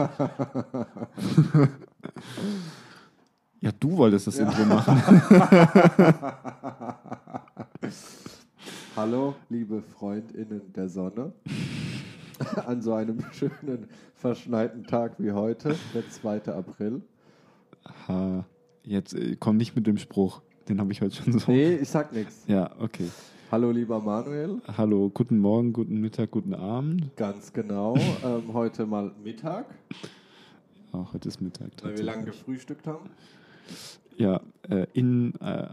ja, du wolltest das Intro machen. Hallo, liebe FreundInnen der Sonne. An so einem schönen, verschneiten Tag wie heute, der 2. April. Ha, jetzt äh, komm nicht mit dem Spruch. Den habe ich heute schon so. Nee, ich sag nichts. Ja, okay. Hallo, lieber Manuel. Hallo, guten Morgen, guten Mittag, guten Abend. Ganz genau. Ähm, heute mal Mittag, Ach, heute ist Mittag. weil wir lange gefrühstückt haben. Ja, äh, in äh,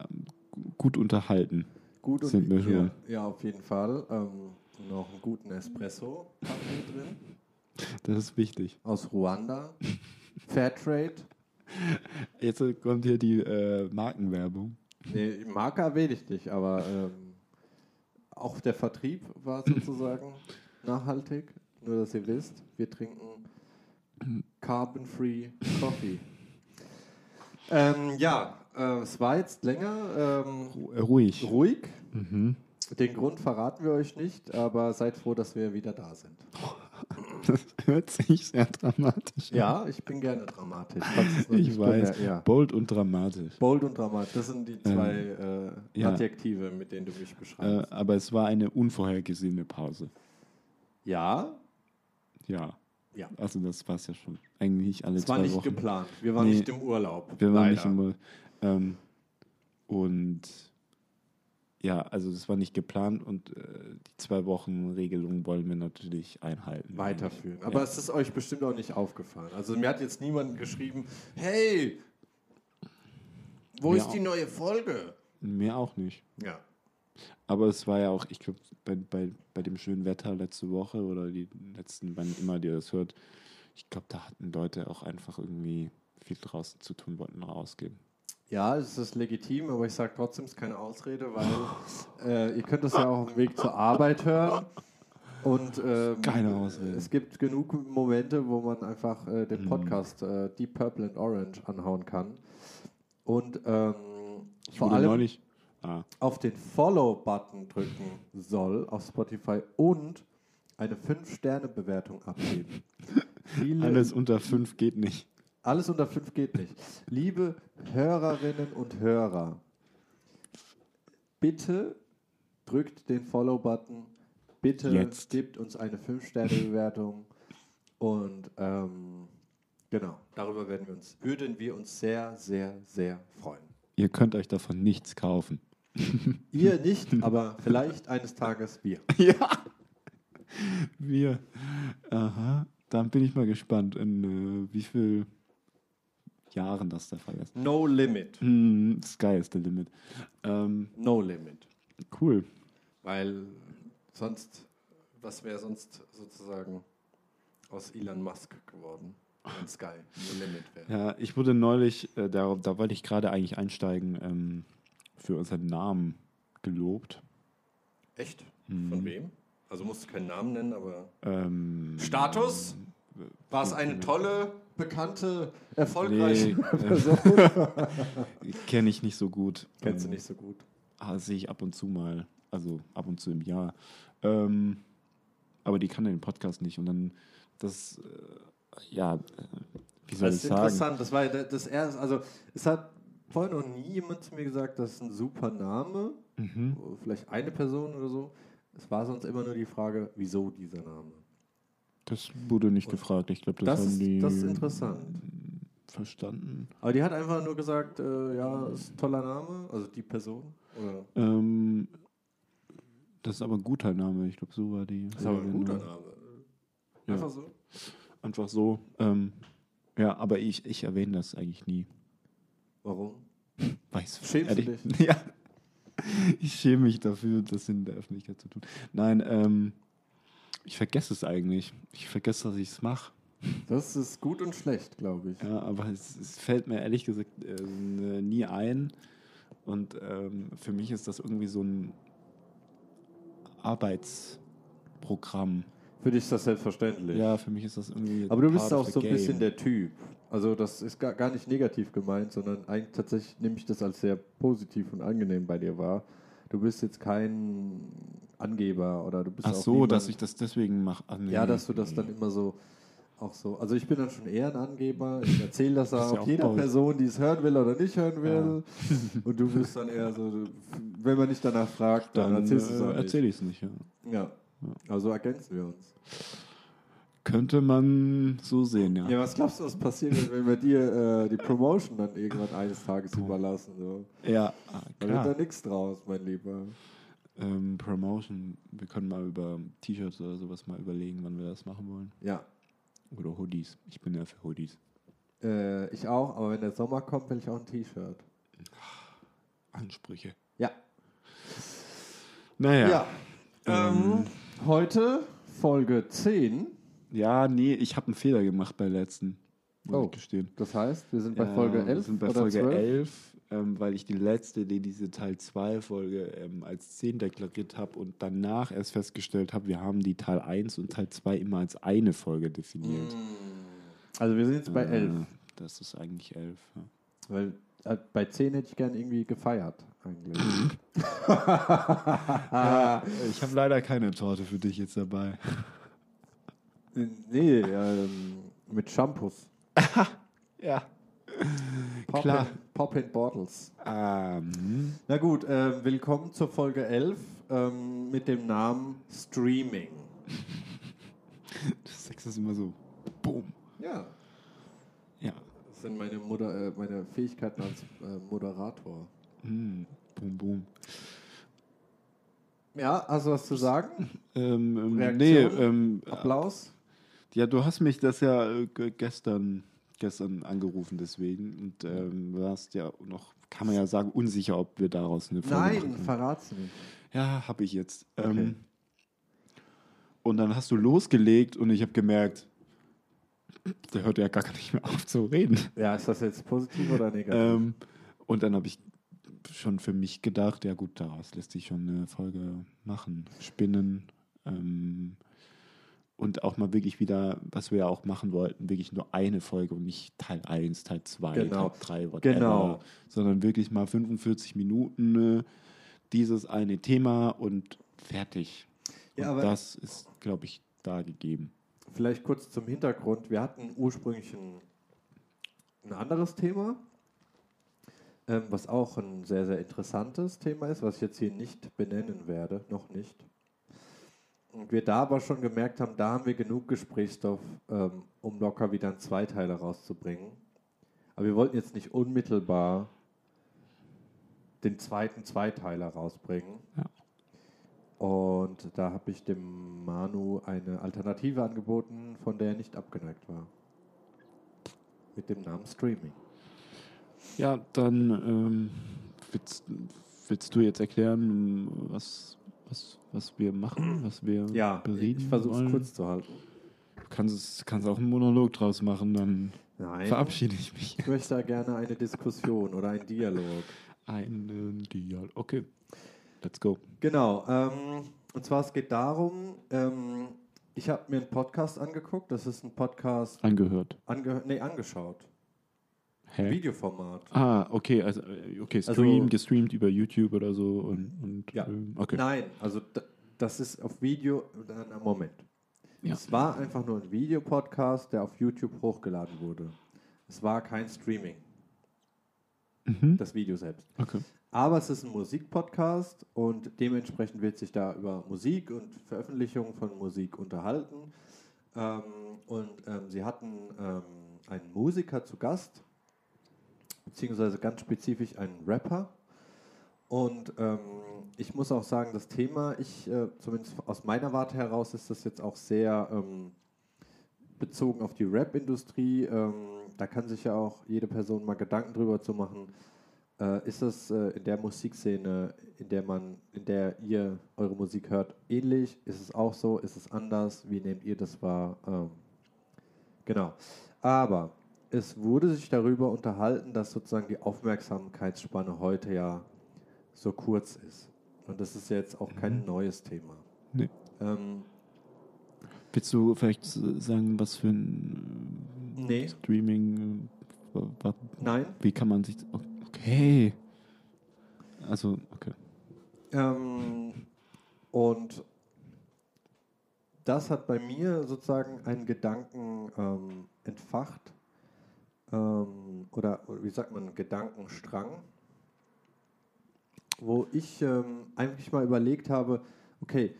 gut unterhalten. Gut und Sind wir ja, schon. ja, auf jeden Fall. Ähm, noch einen guten Espresso drin. Das ist wichtig. Aus Ruanda. Fairtrade. Jetzt kommt hier die äh, Markenwerbung. Nee, Marke erwähne ich nicht, aber ähm, auch der Vertrieb war sozusagen nachhaltig. Nur, dass ihr wisst, wir trinken Carbon-Free Coffee. Ähm, ja, äh, es war jetzt länger ähm, äh, Ruhig. ruhig. Mhm. Den Grund verraten wir euch nicht, aber seid froh, dass wir wieder da sind. Das hört sich sehr dramatisch an. Ja, ich bin gerne dramatisch. Ich nicht weiß. bemerkt- Ja. Bold und dramatisch. Bold und dramatisch, das sind die zwei äh, ja. Adjektive, mit denen du mich Äh, beschreibst. aber es war eine unvorhergesehene Pause. ja, Ja. Ja. Also das war es ja schon. Eigentlich alle es war zwei nicht Wochen. geplant. Wir waren Nee. nicht im Urlaub. Wir waren leider. nicht im Ur- ähm, Und ja, also das war nicht geplant und äh, die zwei Wochen Regelung wollen wir natürlich einhalten. weiterführen. Aber Ja. es ist euch bestimmt auch nicht aufgefallen. Also mir hat jetzt niemand geschrieben, hey, wo Mir ist die neue Folge? Mir auch nicht. Ja. Aber es war ja auch, ich glaube, bei, bei, bei dem schönen Wetter letzte Woche oder die letzten, wann immer ihr das hört, ich glaube, da hatten Leute auch einfach irgendwie viel draußen zu tun, wollten rausgehen. Ja, es ist legitim, aber ich sage trotzdem, es ist keine Ausrede, weil äh, ihr könnt das ja auch auf dem Weg zur Arbeit hören. Und ähm, Keine Ausrede. es gibt genug Momente, wo man einfach äh, den Mhm. Podcast äh, Deep Purple and Orange anhauen kann. Und ähm, vor allem. Ah, auf den Follow-Button drücken soll auf Spotify und eine 5-Sterne-Bewertung abgeben. Alles unter fünf geht nicht. Alles unter 5 geht nicht. Liebe Hörerinnen und Hörer, bitte drückt den Follow-Button. Bitte Jetzt. gebt uns eine 5-Sterne-Bewertung. Und ähm, genau, darüber werden wir uns, würden wir uns sehr, sehr, sehr freuen. Ihr könnt euch davon nichts kaufen. Ihr nicht, aber vielleicht eines Tages wir. ja. Wir. Aha. Dann bin ich mal gespannt, in äh, wie viel Jahren das der Fall ist. No limit. Hm, Sky is the limit. Ähm, No limit. cool. Weil sonst, was wäre sonst sozusagen aus Elon Musk geworden, wenn Sky No limit wäre? Ja, ich wurde neulich, äh, da, da wollte ich gerade eigentlich einsteigen, ähm, für unseren Namen gelobt. Echt? Von wem? Also musst du keinen Namen nennen, aber. Ähm, Status? War es eine tolle, bekannte, erfolgreiche Nee, äh, Person? Kenne ich nicht so gut. Kennst du Ähm, nicht so gut. Ah, sehe ich ab und zu mal. Also ab und zu im Jahr. Ähm, aber die kann den Podcast nicht. Und dann das, äh, ja, äh, wie soll Das ich ist sagen? interessant. Das war das erste. Also, es hat vorher noch nie jemand zu mir gesagt, das ist ein super Name. Mhm. Vielleicht eine Person oder so. Es war sonst immer nur die Frage, wieso dieser Name? Das wurde nicht gefragt. Ich glaube, das, Das haben ist, die das ist interessant. verstanden. Aber die hat einfach nur gesagt, äh, ja, ist ein toller Name, also die Person. Ähm, das ist aber ein guter Name. Ich glaube, so war die. ist aber ein guter Name. Name. Ja. Einfach so. Einfach so. Ähm, ja, aber ich, ich erwähne das eigentlich nie. Warum? Weiß Schämst du ehrlich- Ja. Ich schäme mich dafür, das in der Öffentlichkeit zu tun. Nein, ähm, ich vergesse es eigentlich. Ich vergesse, dass ich es mache. Das ist gut und schlecht, glaube ich. Ja, aber es, es fällt mir ehrlich gesagt äh, nie ein. Und ähm, für mich ist das irgendwie so ein Arbeitsprogramm. Für dich ist das selbstverständlich. Ja, für mich ist das irgendwie. Aber du bist auch so ein bisschen der Typ. Also das ist gar, gar nicht negativ gemeint, sondern eigentlich tatsächlich nehme ich das als sehr positiv und angenehm bei dir wahr. Du bist jetzt kein Angeber oder du bist Ach auch so, niemand- dass ich das deswegen mache. Ah. Ja, dass du das dann immer so auch so. Also ich bin dann schon eher ein Angeber. Ich erzähle das Das ja auch jeder toll. Person, die es hören will oder nicht hören will. Und du bist dann eher so, wenn man nicht danach fragt, dann, Dann erzählst du es äh, erzähle ich es nicht. Ja. Ja. Also ergänzen wir uns. Könnte man so sehen, ja. Ja, was glaubst du, was passiert, wenn wir dir äh, die Promotion dann irgendwann eines Tages überlassen? So? Ja, ah, Da wird da nichts draus, mein Lieber. Ähm, Promotion. Wir können mal über T-Shirts oder sowas mal überlegen, wann wir das machen wollen. Ja, Oder Hoodies. Ich bin ja für Hoodies. äh, ich auch, aber wenn der Sommer kommt, will ich auch ein T-Shirt. Ansprüche. Ja. Naja. Ja. Ja. Ähm, heute Folge 10. nee, ich habe einen Fehler gemacht bei der letzten. Muss Oh. ich gestehen. Das heißt, wir sind bei Ja, Folge wir 11 sind bei oder Folge 12? 11, ähm, weil ich die letzte, die diese Teil 2 Folge ähm, als 10 deklariert habe und danach erst festgestellt habe, wir haben die Teil 1 und Teil 2 immer als eine Folge definiert. Also wir sind jetzt bei Äh, 11. Das ist eigentlich 11. Ja. Weil äh, bei 10 hätte ich gern irgendwie gefeiert, eigentlich. Ja, ich habe leider keine Torte für dich jetzt dabei. Nee, ähm, mit Shampoos. Ja. Pop Klar. In, Pop in Bottles. Ähm, Na gut, äh, willkommen zur Folge 11 ähm, mit dem Namen Streaming. du sagst das immer so. Boom. Ja, Ja. das sind meine, Moder äh, meine Fähigkeiten als äh, Moderator. Mm, boom, boom. Ja, hast du was zu sagen? Ähm, ähm, nee, ähm, Applaus? Ja, du hast mich das ja äh, ge- gestern, gestern angerufen, deswegen. Und ähm, du warst ja noch, kann man ja sagen, unsicher, ob wir daraus eine Folge machen Nein, können. verrat's nicht. Ja, habe ich jetzt. Okay. Ähm, und dann hast du losgelegt und ich habe gemerkt, der hört ja gar nicht mehr auf zu reden. Ja, ist das jetzt positiv oder negativ? Ähm, und dann habe ich schon für mich gedacht, ja gut, daraus lässt sich schon eine Folge machen. Spinnen. Ähm, und auch mal wirklich wieder, was wir ja auch machen wollten, wirklich nur eine Folge und nicht Teil 1, Teil 2, Genau. Teil 3, whatever. Genau. Sondern wirklich mal 45 Minuten äh, dieses eine Thema und fertig. Ja, und aber- das ist, glaube ich, da gegeben. Vielleicht kurz zum Hintergrund. Wir hatten ursprünglich ein, ein anderes Thema, ähm, was auch ein sehr, sehr interessantes Thema ist, was ich jetzt hier nicht benennen werde, noch nicht. Und wir da aber schon gemerkt haben, da haben wir genug Gesprächsstoff, ähm, um locker wieder einen Zweiteiler rauszubringen. Aber wir wollten jetzt nicht unmittelbar den zweiten Zweiteiler rausbringen. Ja. Und da habe ich dem Manu eine Alternative angeboten, von der er nicht abgeneigt war. Mit dem Namen Streaming. Ja, dann ähm, willst, willst du jetzt erklären, was, was, was wir machen, was wir Ja, bereden ich versuche es kurz zu halten. Du kannst, es, kannst auch einen Monolog draus machen, dann Nein, verabschiede ich mich. ich möchte da gerne eine Diskussion oder einen Dialog. Einen Dialog. Okay, let's go. Genau, ähm, und zwar es geht darum, ähm, ich habe mir einen Podcast angeguckt, das ist ein Podcast Angehört. ange nee, angeschaut, Hä? Videoformat. Ah, okay, also äh, okay, Also- stream, gestreamt über YouTube oder so und, und Ja. ähm, okay. Nein, also das ist auf Video, na, Moment. Ja. Es war einfach nur ein Videopodcast, der auf YouTube hochgeladen wurde. Es war kein Streaming, Mhm. das Video selbst. Okay. Aber es ist ein Musikpodcast und dementsprechend wird sich da über Musik und Veröffentlichung von Musik unterhalten. Ähm, und ähm, sie hatten ähm, einen Musiker zu Gast, beziehungsweise ganz spezifisch einen Rapper. Und ähm, ich muss auch sagen, das Thema, ich, äh, zumindest aus meiner Warte heraus, ist das jetzt auch sehr ähm, bezogen auf die Rap-Industrie. Ähm, da kann sich ja auch jede Person mal Gedanken drüber zu machen. Äh, ist das äh, in der Musikszene, in der man, in der ihr eure Musik hört, ähnlich? Ist es auch so? Ist es anders? Wie nehmt ihr das wahr? Ähm, genau. Aber es wurde sich darüber unterhalten, dass sozusagen die Aufmerksamkeitsspanne heute ja so kurz ist. Und das ist jetzt auch kein neues Thema. Nee. Ähm, Willst du vielleicht sagen, was für ein Nee. Streaming, äh, nein, wie kann man sich, okay, also, okay. Ähm, und das hat bei mir sozusagen einen Gedanken ähm, entfacht ähm, oder wie sagt man, Gedankenstrang, wo ich ähm, eigentlich mal überlegt habe, okay,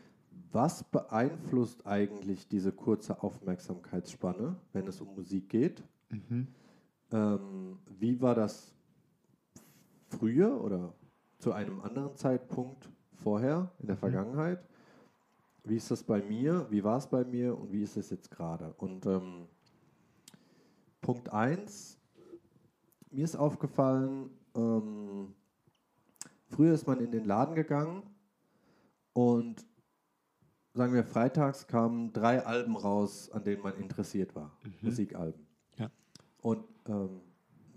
was beeinflusst eigentlich diese kurze Aufmerksamkeitsspanne, wenn es um Musik geht? Mhm. Ähm, wie war das früher oder zu einem anderen Zeitpunkt vorher in der Mhm. Vergangenheit? Wie ist das bei mir? Wie war es bei mir und wie ist es jetzt gerade? Und ähm, Punkt 1, mir ist aufgefallen, ähm, früher ist man in den Laden gegangen und sagen wir, freitags kamen drei Alben raus, an denen man interessiert war, Musikalben. Ja. Und ähm,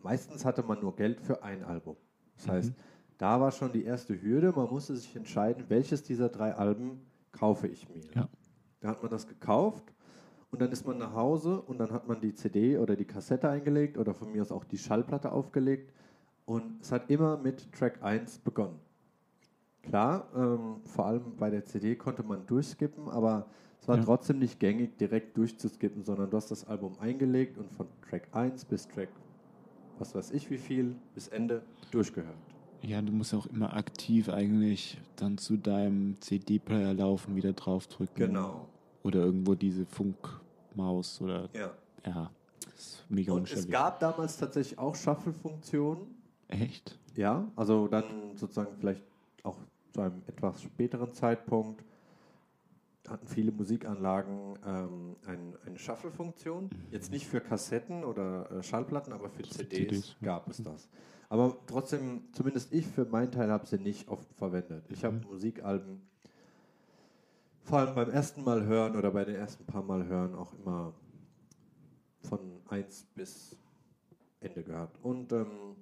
meistens hatte man nur Geld für ein Album. Das Mhm. heißt, da war schon die erste Hürde, man musste sich entscheiden, welches dieser drei Alben kaufe ich mir. Ja. Da hat man das gekauft und dann ist man nach Hause und dann hat man die CD oder die Kassette eingelegt oder von mir aus auch die Schallplatte aufgelegt und es hat immer mit Track 1 begonnen. Klar, ähm, vor allem bei der CD konnte man durchskippen, aber es war Ja. trotzdem nicht gängig, direkt durchzuskippen, sondern du hast das Album eingelegt und von Track 1 bis Track, was weiß ich wie viel, bis Ende durchgehört. Ja, du musst auch immer aktiv eigentlich dann zu deinem CD-Player laufen, wieder draufdrücken. Genau. Oder irgendwo diese Funkmaus oder Ja. ja, das ist mega Und es gab damals tatsächlich auch Shuffle-Funktionen. Echt? Ja, also dann sozusagen vielleicht auch zu einem etwas späteren Zeitpunkt hatten viele Musikanlagen ähm, ein, eine Shuffle-Funktion. Jetzt nicht für Kassetten oder äh, Schallplatten, aber für CDs, CDs, gab es das. Aber trotzdem, zumindest ich für meinen Teil habe sie nicht oft verwendet. Ich habe Musikalben vor allem beim ersten Mal hören oder bei den ersten paar Mal hören auch immer von 1 bis Ende gehört. Und ähm,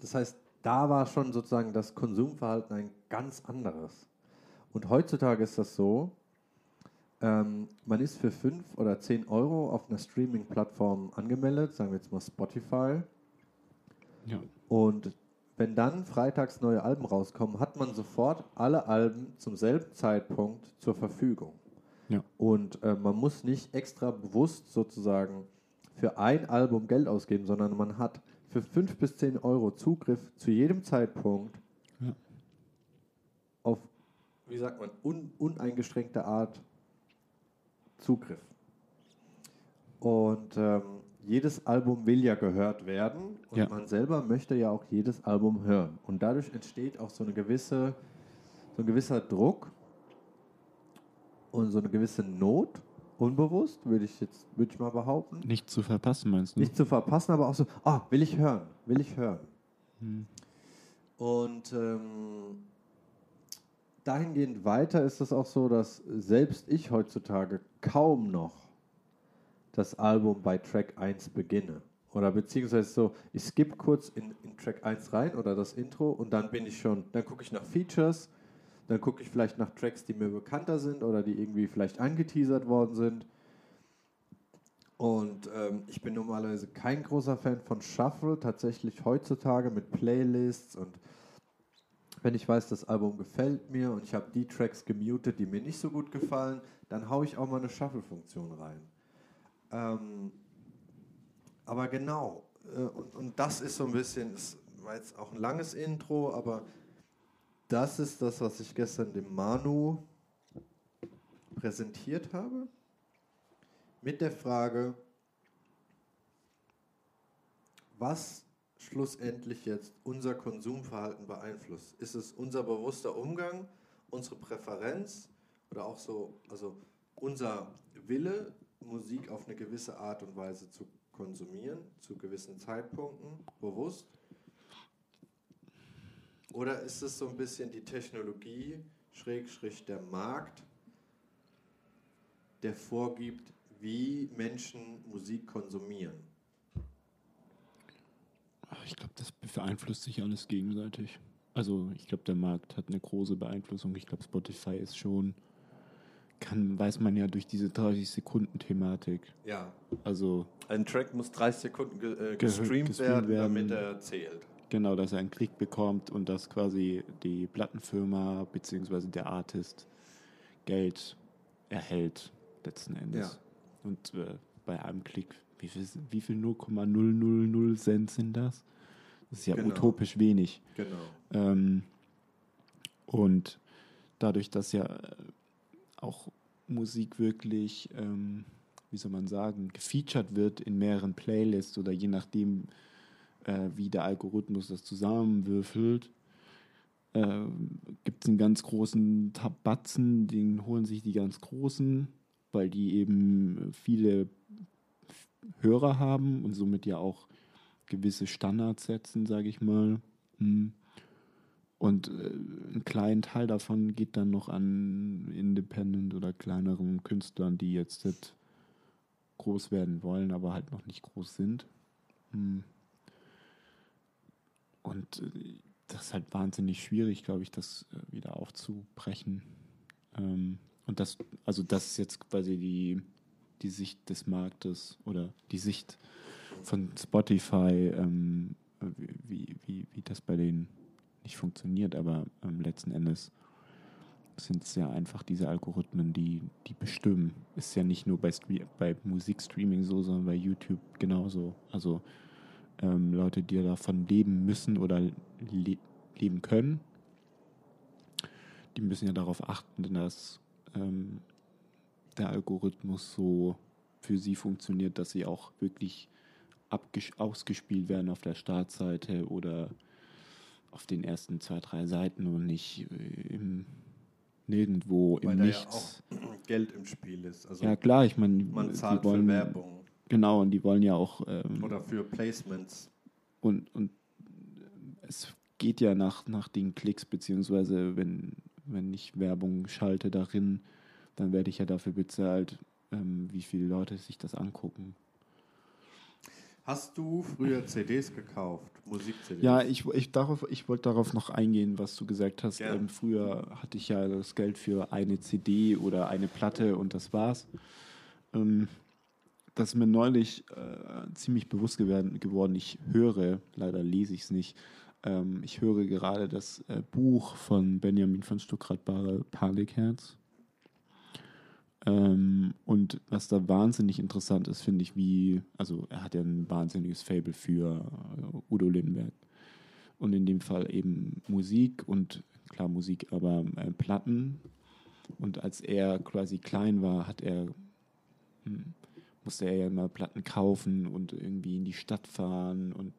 das heißt, da war schon sozusagen das Konsumverhalten ein ganz anderes. Und heutzutage ist das so, ähm, man ist für 5 oder 10 Euro auf einer Streaming-Plattform angemeldet, sagen wir jetzt mal Spotify. Ja. Und wenn dann freitags neue Alben rauskommen, hat man sofort alle Alben zum selben Zeitpunkt zur Verfügung. Ja. Und äh, man muss nicht extra bewusst sozusagen für ein Album Geld ausgeben, sondern man hat für 5 bis 10 Euro Zugriff zu jedem Zeitpunkt Ja. auf, wie sagt man, un, uneingeschränkte Art Zugriff. Und ähm, jedes Album will ja gehört werden und Ja. man selber möchte ja auch jedes Album hören. Und dadurch entsteht auch so eine gewisse, so ein gewisser Druck und so eine gewisse Not, unbewusst, würde ich jetzt, würde ich mal behaupten. Nicht zu verpassen, meinst du? Nicht zu verpassen, aber auch so, ah, will ich hören, will ich hören. Hm. Und ähm, dahingehend weiter ist es auch so, dass selbst ich heutzutage kaum noch das Album bei Track 1 beginne. Oder beziehungsweise so, ich skippe kurz in, in Track 1 rein oder das Intro und dann bin ich schon, dann gucke ich nach Features, dann gucke ich vielleicht nach Tracks, die mir bekannter sind oder die irgendwie vielleicht angeteasert worden sind. Und ähm, ich bin normalerweise kein großer Fan von Shuffle, tatsächlich heutzutage mit Playlists und wenn ich weiß, das Album gefällt mir und ich habe die Tracks gemutet, die mir nicht so gut gefallen, dann haue ich auch mal eine Shuffle-Funktion rein. Ähm, aber genau, äh, und, und das ist so ein bisschen, es war jetzt auch ein langes Intro, aber das ist das, was ich gestern dem Manu präsentiert habe. Mit der Frage, was schlussendlich jetzt unser Konsumverhalten beeinflusst. Ist es unser bewusster Umgang, unsere Präferenz oder auch so, also unser Wille, Musik auf eine gewisse Art und Weise zu konsumieren, zu gewissen Zeitpunkten, bewusst? Oder ist es so ein bisschen die Technologie, Schrägstrich der Markt, der vorgibt, wie Menschen Musik konsumieren? Ach, Ich glaube, das beeinflusst sich alles gegenseitig. Also ich glaube, der Markt hat eine große Beeinflussung. Ich glaube, Spotify ist schon, kann, weiß man ja durch diese 30-Sekunden-Thematik. Ja, Also ein Track muss 30 Sekunden ge äh, Ge- gestreamt, gestreamt werden, werden. damit er zählt. genau, dass er einen Klick bekommt und dass quasi die Plattenfirma bzw. der Artist Geld erhält, letzten Endes. Ja. Und äh, bei einem Klick, wie viel, wie viel 0,000 Cent sind das? Das ist ja Genau. utopisch wenig. Genau. Ähm, und dadurch, dass ja äh, auch Musik wirklich, ähm, wie soll man sagen, gefeatured wird in mehreren Playlists oder je nachdem, äh, wie der Algorithmus das zusammenwürfelt, äh, gibt es einen ganz großen Tabatzen, den holen sich die ganz Großen, weil die eben viele Hörer haben und somit ja auch gewisse Standards setzen, sage ich mal. Hm. Und äh, ein kleinen Teil davon geht dann noch an Independent oder kleineren Künstlern, die jetzt nicht groß werden wollen, aber halt noch nicht groß sind. Hm. Und äh, das ist halt wahnsinnig schwierig, glaube ich, das äh, wieder aufzubrechen. Ähm, und das, also das ist jetzt quasi die, die Sicht des Marktes oder die Sicht von Spotify, ähm, wie, wie, wie das bei denen nicht funktioniert, aber ähm, letzten Endes sind es ja einfach diese Algorithmen, die, die bestimmen. Ist ja nicht nur bei, bei Musikstreaming so, sondern bei YouTube genauso. Also ähm, Leute, die davon leben müssen oder le leben können, die müssen ja darauf achten, dass ähm, der Algorithmus so für sie funktioniert, dass sie auch wirklich ausgespielt werden auf der Startseite oder auf den ersten zwei, drei Seiten und nicht äh, im nirgendwo Weil im Nichts. ja auch Geld im Spiel ist. Also Ja, klar, ich meine, man zahlt wollen, für Werbung Genau, und die wollen ja auch ähm, oder für Placements. und, und es geht ja nach, nach den Klicks, beziehungsweise wenn, wenn ich Werbung schalte darin, dann werde ich ja dafür bezahlt, ähm, wie viele Leute sich das angucken. Hast du früher CDs gekauft? Musik-CDs? Ja, ich, ich, darauf, ich wollte darauf noch eingehen, was du gesagt hast. Ähm, früher hatte ich ja das Geld für eine CD oder eine Platte und das war's. Ähm, das ist mir neulich äh, ziemlich bewusst geworden, geworden. Ich höre, leider lese ich es nicht, ähm, ich höre gerade das äh, Buch von Benjamin von Stuckrad-Barre, Panikherz. Ähm, und was da wahnsinnig interessant ist, finde ich, wie, also er hat ja ein wahnsinniges Fable für äh, Udo Lindenberg. Und in dem Fall eben Musik und klar Musik, aber äh, Platten. Und als er quasi klein war, hat er, hm, musste er ja immer Platten kaufen und irgendwie in die Stadt fahren und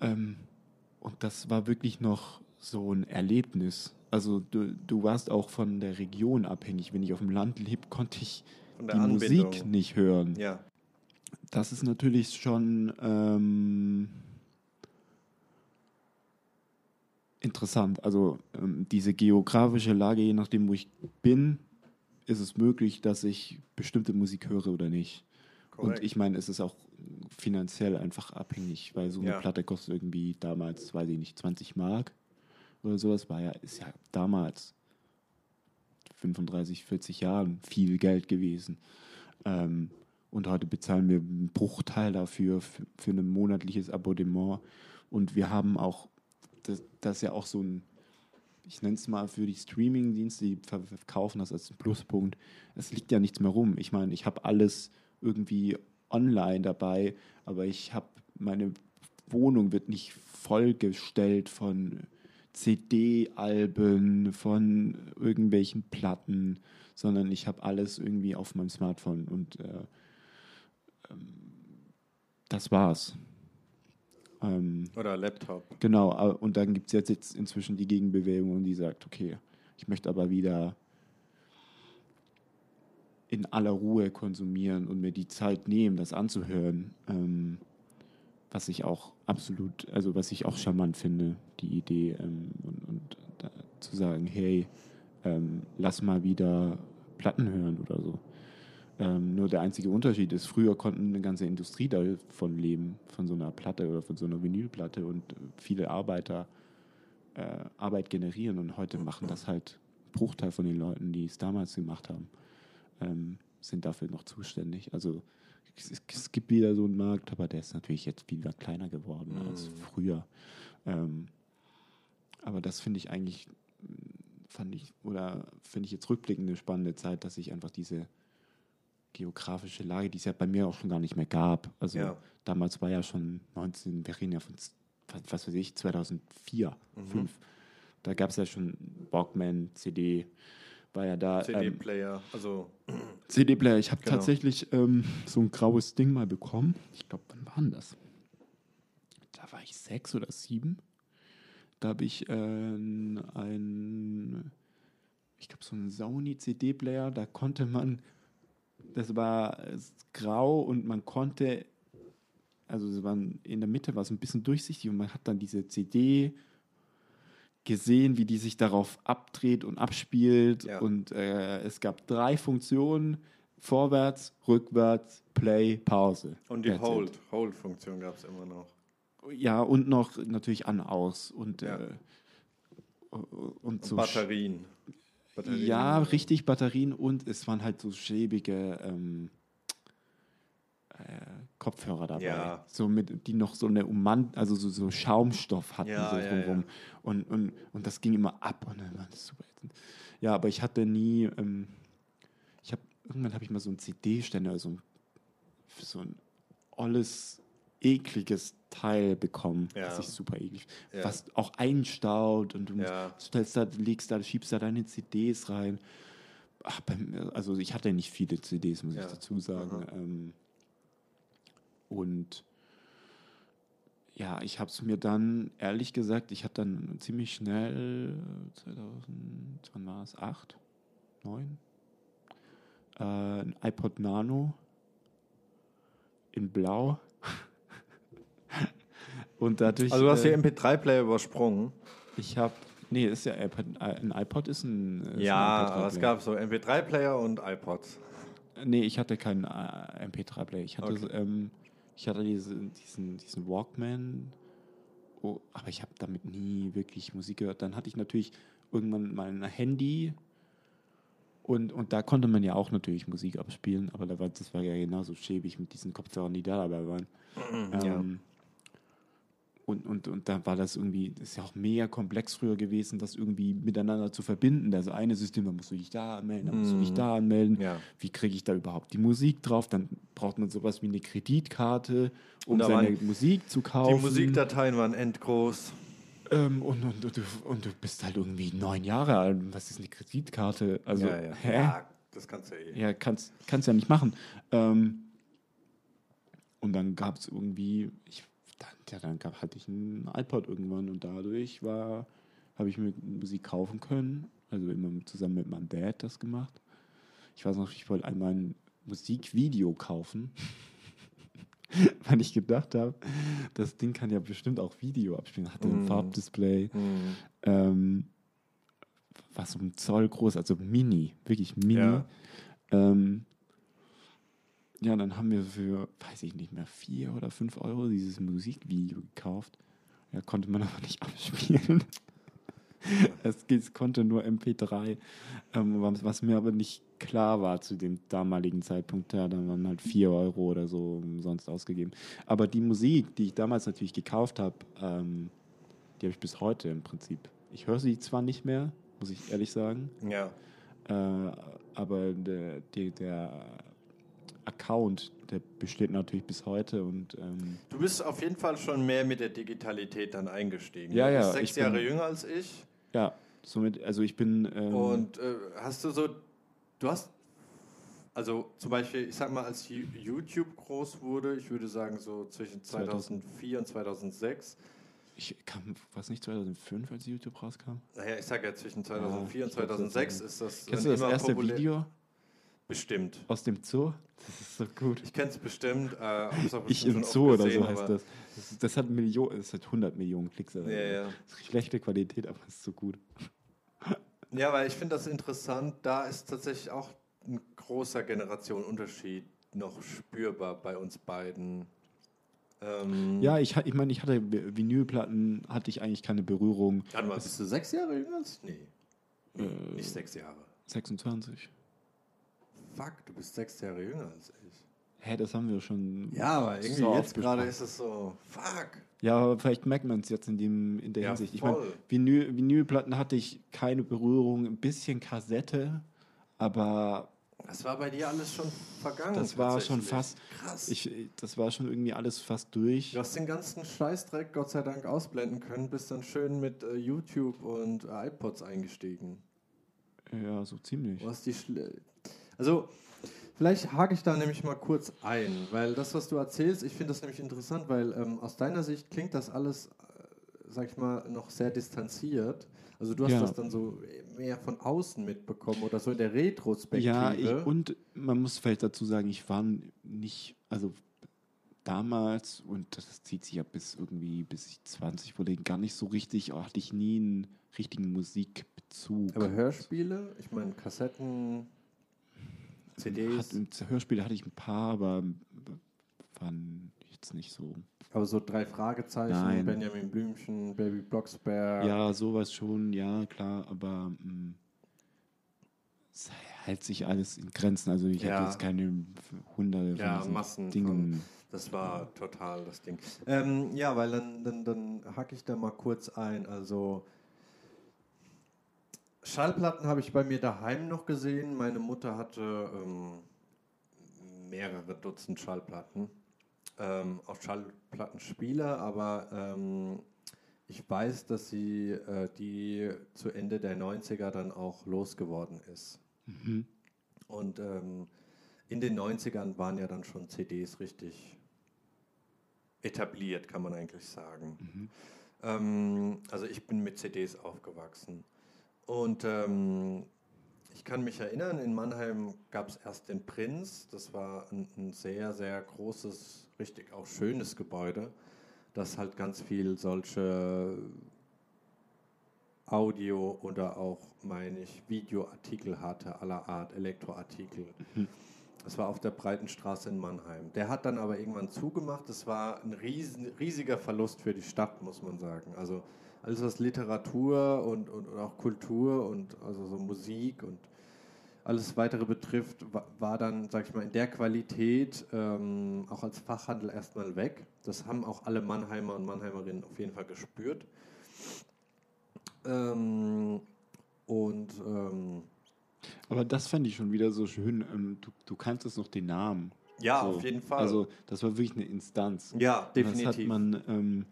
ähm, und das war wirklich noch so ein Erlebnis. Also du, du warst auch von der Region abhängig. Wenn ich auf dem Land lebe, konnte ich die Anbindung. Musik nicht hören. Ja. Das ist natürlich schon ähm, interessant. Also ähm, diese geografische Lage, je nachdem, wo ich bin, ist es möglich, dass ich bestimmte Musik höre oder nicht. Korrekt. Und ich meine, es ist auch finanziell einfach abhängig, weil so eine Ja. Platte kostet irgendwie damals, weiß ich nicht, 20 Mark oder sowas, war ja, ist ja damals 35, 40 Jahren viel Geld gewesen. Ähm, und heute bezahlen wir einen Bruchteil dafür, für, für ein monatliches Abonnement. Und wir haben auch, das, das ist ja auch so ein, ich nenne es mal für die Streaming-Dienste, die ver- verkaufen das als Pluspunkt. Es liegt ja nichts mehr rum. Ich meine, ich habe alles irgendwie online dabei, aber ich habe, meine Wohnung wird nicht vollgestellt von CD-Alben, von irgendwelchen Platten, sondern ich habe alles irgendwie auf meinem Smartphone und äh, ähm, das war's. Ähm, Oder Laptop. Genau, und dann gibt es jetzt, jetzt inzwischen die Gegenbewegung, die sagt, okay, ich möchte aber wieder in aller Ruhe konsumieren und mir die Zeit nehmen, das anzuhören. Ähm, was ich auch absolut, also was ich auch charmant finde, die Idee ähm, und, und da, zu sagen, hey, ähm, lass mal wieder Platten hören oder so. Ähm, nur der einzige Unterschied ist, früher konnten eine ganze Industrie davon leben, von so einer Platte oder von so einer Vinylplatte und viele Arbeiter äh, Arbeit generieren und heute machen das halt ein Bruchteil von den Leuten, die es damals gemacht haben, ähm, sind dafür noch zuständig. Also es, es gibt wieder so einen Markt, aber der ist natürlich jetzt wieder kleiner geworden als Mhm. früher. Ähm, aber das finde ich eigentlich fand ich, oder finde ich jetzt rückblickend eine spannende Zeit, dass ich einfach diese geografische Lage, die es ja bei mir auch schon gar nicht mehr gab. Also Ja. damals war ja schon 19, wir reden ja von, was weiß ich, 2004, Mhm. 2005. Da gab es ja schon Walkman, CD, war ja da. Ähm, CD-Player, also CD-Player. Ich habe Genau. tatsächlich ähm, so ein graues Ding mal bekommen. Ich glaube, wann war denn das? Da war ich sechs oder sieben. Da habe ich äh, ein, ich glaube, so einen Sony CD-Player. Da konnte man, das war äh, grau und man konnte, also es war in der Mitte war es ein bisschen durchsichtig und man hat dann diese CD gesehen, wie die sich darauf abdreht und abspielt. Ja. Und äh, es gab drei Funktionen: Vorwärts, Rückwärts, Play, Pause. und die. Hold, Hold-Funktion gab es immer noch. Ja, und noch natürlich an, aus. Und, Ja. äh, und Und so. Batterien. Batterien. Ja, richtig, Batterien und es waren halt so schäbige ähm, äh, Kopfhörer dabei. Ja. So mit, die noch so eine Ummand, also so, so Schaumstoff hatten Ja, so ja, drumrum. Und, und, und das ging immer ab und dann war das super. Ja, aber ich hatte nie, ähm, ich habe, irgendwann habe ich mal so einen CD-Ständer, so ein, so ein olles, ekliges Teil bekommen, Ja. was ich super eklig, Ja. was auch einstaut und du Ja. stellst da, legst da, schiebst da deine CDs rein. Ach, also ich hatte nicht viele CDs, muss Ja. ich dazu sagen. Aha. Ähm, und ja, ich habe es mir dann, ehrlich gesagt, ich habe dann ziemlich schnell, äh, 2000, wann war es, 8, 9, äh, ein iPod Nano in Blau. Und dadurch. Also du hast äh, die MP3-Player übersprungen. ich habe, nee, ist ja iPod, ein iPod ist ein. Ist Ja, ein aber es gab so MP3-Player und iPods. Nee, ich hatte keinen äh, MP3-Player. Ich hatte, Okay. ähm, ich hatte diese, diesen, diesen Walkman, oh, aber ich habe damit nie wirklich Musik gehört. Dann hatte ich natürlich irgendwann mal ein Handy und, und da konnte man ja auch natürlich Musik abspielen, aber da war, das war ja genauso schäbig mit diesen Kopfhörern, die da dabei waren. Ja. Ähm, und, und, und da war das irgendwie, das ist ja auch mega komplex früher gewesen, das irgendwie miteinander zu verbinden. Also eine System, da musst du dich da anmelden, da musst du dich da anmelden. Ja. Wie kriege ich da überhaupt die Musik drauf? Dann braucht man sowas wie eine Kreditkarte, um seine Musik zu kaufen. Die Musikdateien waren endgroß. Ähm, und, und, und, du, und du bist halt irgendwie neun Jahre alt. Was ist eine Kreditkarte? Also, ja, ja. hä? ja, das kannst du ja eh. Ja, kannst, kannst ja nicht machen. Ähm, und dann gab es irgendwie, ich, ja, dann gab, hatte ich einen iPod irgendwann und dadurch war, habe ich mir Musik kaufen können. Also immer zusammen mit meinem Dad das gemacht. Ich weiß noch, ich wollte einmal ein Musikvideo kaufen, weil ich gedacht habe, das Ding kann ja bestimmt auch Video abspielen. Hatte ein Mhm. Farbdisplay. Hm. Ähm, war so ein Zoll groß, also mini, wirklich mini. Ja. Ähm, ja, dann haben wir für, weiß ich nicht mehr, vier oder fünf Euro dieses Musikvideo gekauft. Ja, konnte man aber nicht abspielen. es, es konnte nur MP3. Ähm, was, was mir aber nicht klar war zu dem damaligen Zeitpunkt, ja, dann waren halt vier Euro oder so umsonst ausgegeben. Aber die Musik, die ich damals natürlich gekauft habe, ähm, die habe ich bis heute im Prinzip. Ich höre sie zwar nicht mehr, muss ich ehrlich sagen, Ja. äh, aber der, der, der Account, der besteht natürlich bis heute und ähm, Du bist auf jeden Fall schon mehr mit der Digitalität dann eingestiegen. Ja, du bist ja, sechs ich bin- Jahre jünger als ich. ja, somit, also ich bin ähm, Und äh, hast du so, du hast, also zum Beispiel, ich sag mal, als YouTube groß wurde, ich würde sagen so zwischen 2004 und 2006, ich kam, was nicht 2005, als YouTube rauskam? naja, ich sage ja zwischen 2004 Ja, und ich glaub, 2006 das- ist das Kennst du das immer erste populär- Video Bestimmt. aus dem Zoo? Das ist so gut. Ich kenne es bestimmt. Äh, Ich im Zoo oder gesehen, so heißt das. Das, das hat Millionen, das hat 100 Millionen Klicks. Also Ja, ja. Das ist schlechte Qualität, aber es ist so gut. Ja, weil ich finde das interessant. Da ist tatsächlich auch ein großer Generationenunterschied noch spürbar bei uns beiden. Ähm, Ja, ich, ich meine, ich hatte Vinylplatten, hatte ich eigentlich keine Berührung. Warte mal, bist du sechs Jahre jünger als Nee, Äh, nicht sechs Jahre. 26. Fuck, du bist sechs Jahre jünger als ich. hä, das haben wir schon. Ja, aber irgendwie so jetzt gerade ist es so, fuck. Ja, aber vielleicht merkt man es jetzt in, dem, in der Ja, Hinsicht. Ich meine. Vinyl, Vinylplatten hatte ich keine Berührung, ein bisschen Kassette, aber Das war bei dir alles schon vergangen. das war schon fast, Krass. ich, das war schon irgendwie alles fast durch. Du hast den ganzen Scheißdreck Gott sei Dank ausblenden können, bist dann schön mit äh, YouTube und äh, iPods eingestiegen. Ja, so ziemlich. Du hast die Schle also, vielleicht hake ich da nämlich mal kurz ein, weil das, was du erzählst, ich finde das nämlich interessant, weil ähm, aus deiner Sicht klingt das alles, äh, sag ich mal, noch sehr distanziert. Also du hast Ja. das dann so mehr von außen mitbekommen oder so in der Retrospektive. Ja, ich, und man muss vielleicht dazu sagen, ich war nicht, also damals, und das zieht sich ja bis irgendwie, bis ich 20 wurde, gar nicht so richtig, hatte ich nie einen richtigen Musikbezug. Aber Hörspiele, ich meine Kassetten, CDs, Hat, Hörspiele hatte ich ein paar, aber waren jetzt nicht so. aber so drei Fragezeichen, Nein. Benjamin Blümchen, Baby Blocksberg. Ja, sowas schon, ja, klar, aber mh, es hält sich alles in Grenzen. Also ich Ja. habe jetzt keine hunderte Ja, von diesen Massen Dingen. Das war total das Ding. Ähm, ja, weil dann, dann, dann hacke ich da mal kurz ein. Also Schallplatten habe ich bei mir daheim noch gesehen. Meine Mutter hatte ähm, mehrere Dutzend Schallplatten. Ähm, auch Schallplattenspieler, aber ähm, ich weiß, dass sie äh, die zu Ende der 90er dann auch losgeworden ist. Mhm. Und ähm, in den 90ern waren ja dann schon CDs richtig etabliert, kann man eigentlich sagen. Ähm, also ich bin mit CDs aufgewachsen. Und ähm, ich kann mich erinnern, in Mannheim gab es erst den Prinz. Das war ein, ein sehr, sehr großes, richtig auch schönes Gebäude, das halt ganz viel solche Audio oder auch, meine ich, Videoartikel hatte, aller Art, Elektroartikel. Das war auf der Breitenstraße in Mannheim. Der hat dann aber irgendwann zugemacht. Das war ein riesen, riesiger Verlust für die Stadt, muss man sagen. Also alles was Literatur und, und, und auch Kultur und also so Musik und alles weitere betrifft, wa- war dann, sag ich mal, in der Qualität ähm, auch als Fachhandel erstmal weg. Das haben auch alle Mannheimer und Mannheimerinnen auf jeden Fall gespürt. Ähm, und ähm, Aber das fand ich schon wieder so schön. Ähm, du, du kannst es noch den Namen. ja, so. auf jeden Fall. Also das war wirklich eine Instanz. ja, Und Das hat definitiv. man, ähm,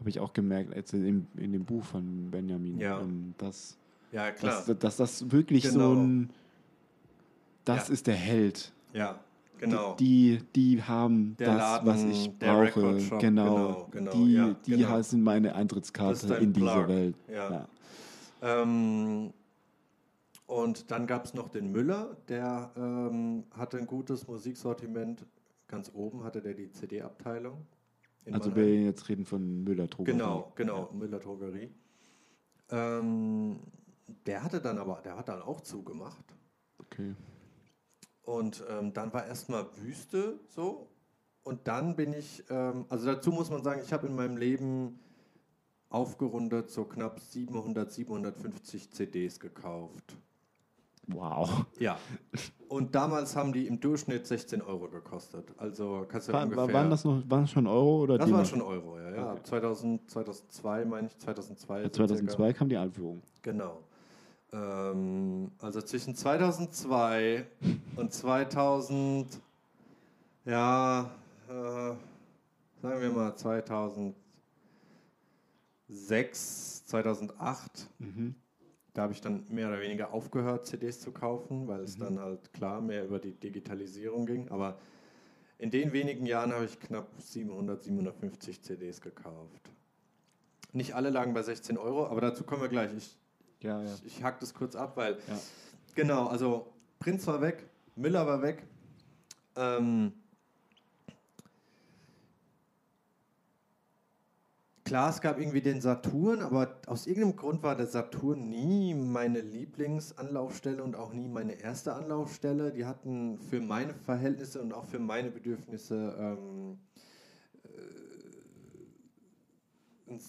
habe ich auch gemerkt, als in, in dem Buch von Benjamin, Ja. ähm, dass, ja, klar. dass, dass das wirklich Genau. so ein, das Ja. ist der Held. ja, genau. Die, die haben Der das, Laden, was ich brauche. Genau, genau, genau, die, ja, die genau. sind meine Eintrittskarte in diese Plug. Welt. Ja. Ähm, und dann gab es noch den Müller, der ähm, hatte ein gutes Musiksortiment. Ganz oben hatte der die CD-Abteilung. Also Mannheim. wir jetzt reden von Müller Drogerie. Genau, genau, Müller Drogerie. Ähm, der hatte dann aber, der hat dann auch zugemacht. Okay. Und ähm, dann war erstmal Wüste so. Und dann bin ich, ähm, also dazu muss man sagen, ich habe in meinem Leben aufgerundet so knapp 700, 750 CDs gekauft. Wow. Ja. Und damals haben die im Durchschnitt 16 Euro gekostet. Also kannst du War, ungefähr. war, waren das noch waren das schon Euro oder das waren schon Euro, ja. ja. Okay. 2000, 2002 meine ich, 2002. Ja, so circa. 2002 kam die Einführung. Genau. Ähm, also zwischen 2002 und 2000, ja, äh, sagen wir mal 2006, 2008, Mhm. Da habe ich dann mehr oder weniger aufgehört, CDs zu kaufen, weil es dann halt klar mehr über die Digitalisierung ging. Aber in den wenigen Jahren habe ich knapp 700, 750 CDs gekauft. Nicht alle lagen bei 16 Euro, aber dazu kommen wir gleich. Ich Ja, ja. ich, ich hack das kurz ab, weil Ja. genau, also Prinz war weg, Müller war weg. Ähm, klar, es gab irgendwie den Saturn, aber aus irgendeinem Grund war der Saturn nie meine Lieblingsanlaufstelle und auch nie meine erste Anlaufstelle. Die hatten für meine Verhältnisse und auch für meine Bedürfnisse ähm, äh, ein-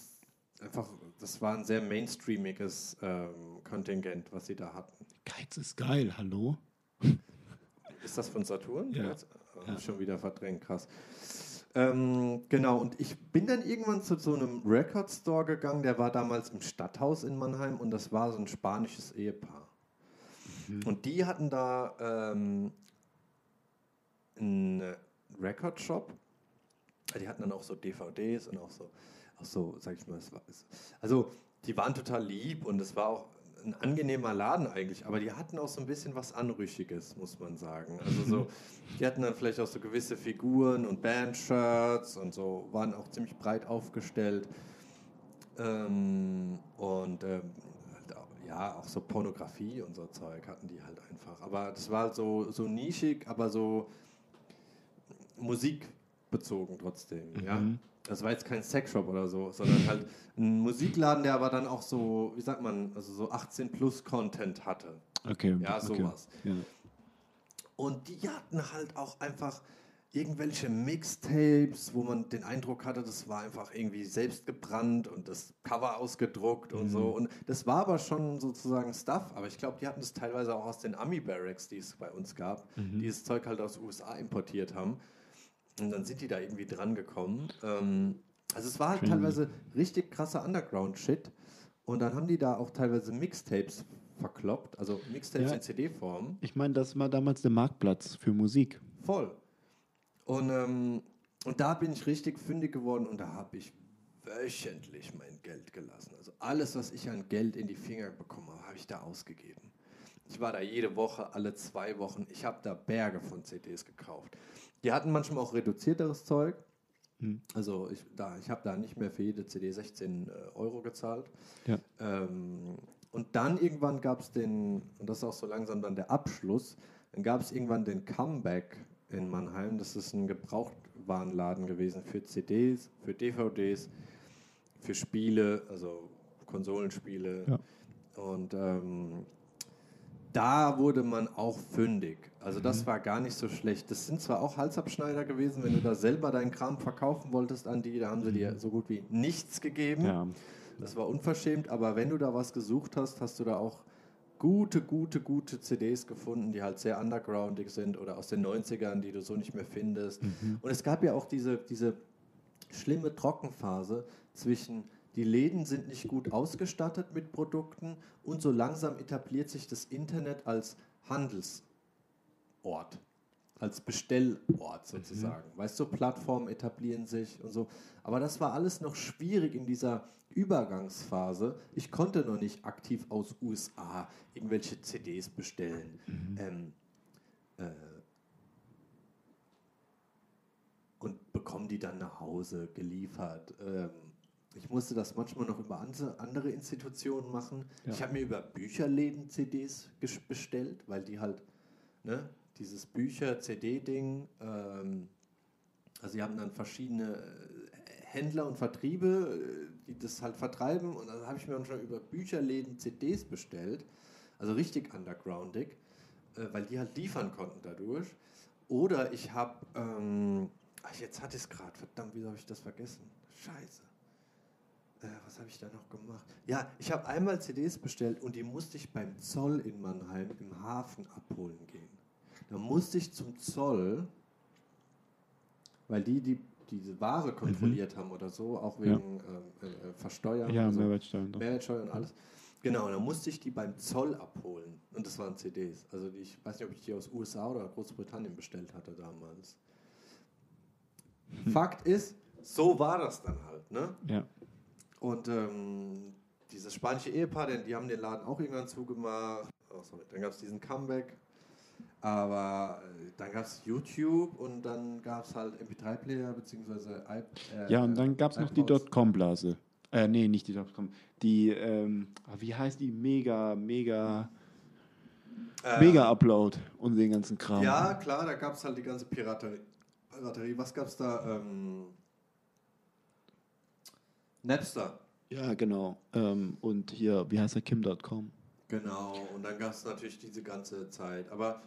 einfach, das war ein sehr mainstreamiges ähm, Kontingent, was sie da hatten. Geiz ist geil, hallo? Ist das von Saturn? Ja. Jetzt, äh, Schon wieder verdrängt, krass. Ähm, genau, und ich bin dann irgendwann zu so einem Record Store gegangen, der war damals im Stadthaus in Mannheim und das war so ein spanisches Ehepaar. Und die hatten da ähm, einen Record Shop. Die hatten dann auch so DVDs und auch so, auch so, sag ich mal, also die waren total lieb und es war auch ein angenehmer Laden eigentlich, aber die hatten auch so ein bisschen was Anrüchiges, muss man sagen. Also so, die hatten dann vielleicht auch so gewisse Figuren und Bandshirts und so, waren auch ziemlich breit aufgestellt. Ähm, und ähm, halt ja, auch so Pornografie und so Zeug hatten die halt einfach. Aber das war halt so, so nischig, aber so musikbezogen trotzdem. Ja? Das war jetzt kein Sexshop oder so, sondern halt ein Musikladen, der aber dann auch so, wie sagt man, also so 18 plus Content hatte. Okay. Ja, okay. sowas. Ja. Und die hatten halt auch einfach irgendwelche Mixtapes, wo man den Eindruck hatte, das war einfach irgendwie selbst gebrannt und das Cover ausgedruckt und so. Und das war aber schon sozusagen Stuff, aber ich glaube, die hatten es teilweise auch aus den Ami-Barracks, die es bei uns gab, die dieses Zeug halt aus den USA importiert haben. Und dann sind die da irgendwie dran gekommen. Ähm, also es war halt teilweise richtig krasser Underground-Shit. Und dann haben die da auch teilweise Mixtapes verkloppt, also Mixtapes Ja. in CD-Form. Ich meine, das war damals der Marktplatz für Musik. Voll. Und, ähm, und da bin ich richtig fündig geworden und da habe ich wöchentlich mein Geld gelassen. Also alles, was ich an Geld in die Finger bekommen habe, habe ich da ausgegeben. Ich war da jede Woche, alle zwei Wochen. Ich habe da Berge von CDs gekauft. Die hatten manchmal auch reduzierteres Zeug. Also ich, da, ich habe da nicht mehr für jede CD 16 äh, Euro gezahlt. Ja. Ähm, und dann irgendwann gab es den, und das ist auch so langsam dann der Abschluss, dann gab es irgendwann den Comeback in Mannheim. Das ist ein Gebrauchtwarenladen gewesen für CDs, für DVDs, für Spiele, also Konsolenspiele. Ja. Und ähm, da wurde man auch fündig. Also das war gar nicht so schlecht. Das sind zwar auch Halsabschneider gewesen, wenn du da selber deinen Kram verkaufen wolltest an die, da haben sie dir so gut wie nichts gegeben. Ja. Das war unverschämt, aber wenn du da was gesucht hast, hast du da auch gute, gute, gute CDs gefunden, die halt sehr undergroundig sind oder aus den 90ern, die du so nicht mehr findest. Und es gab ja auch diese, diese schlimme Trockenphase zwischen die Läden sind nicht gut ausgestattet mit Produkten und so langsam etabliert sich das Internet als Handelsort, als Bestellort sozusagen. Weißt du, Plattformen etablieren sich und so. Aber das war alles noch schwierig in dieser Übergangsphase. Ich konnte noch nicht aktiv aus USA irgendwelche CDs bestellen. Ähm, äh, und bekommen die dann nach Hause geliefert. Ähm, ich musste das manchmal noch über andere Institutionen machen. Ja. Ich habe mir über Bücherläden CDs bestellt, weil die halt, ne, dieses Bücher-CD-Ding, ähm, also sie haben dann verschiedene äh, Händler und Vertriebe, äh, die das halt vertreiben und dann habe ich mir dann schon über Bücherläden CDs bestellt, also richtig undergroundig, äh, weil die halt liefern konnten dadurch. Oder ich habe, ähm, ach, jetzt hatte ich es gerade, verdammt, wieso habe ich das vergessen? Scheiße. Äh, was habe ich da noch gemacht? Ja, ich habe einmal CDs bestellt und die musste ich beim Zoll in Mannheim im Hafen abholen gehen. Da musste ich zum Zoll, weil die, die diese Ware kontrolliert haben oder so, auch wegen ähm, äh, äh, Versteuern. Ja, also Mehrwertsteuer. und so. Mehrwertsteuer und alles. Genau, da musste ich die beim Zoll abholen. Und das waren CDs. Also die, ich weiß nicht, ob ich die aus USA oder Großbritannien bestellt hatte damals. Fakt ist, so war das dann halt. Ne? Ja. Und ähm, dieses spanische Ehepaar, denn die haben den Laden auch irgendwann zugemacht. Oh, sorry. Dann gab es diesen Comeback. Aber äh, dann gab es YouTube und dann gab es halt MP3-Player beziehungsweise iP äh, Ja, und dann gab es noch die. Dotcom-Blase. Äh, nee, nicht die Dotcom. Die, ähm, ah, wie heißt die? Mega, mega, Äh, Mega-Upload und den ganzen Kram. Ja, klar, da gab es halt die ganze Piraterie. Piraterie. Was gab es da? Ähm, Napster. Ja, genau. Ähm, und hier, wie heißt der? Kim.com. Genau, und dann gab es natürlich diese ganze Zeit. Aber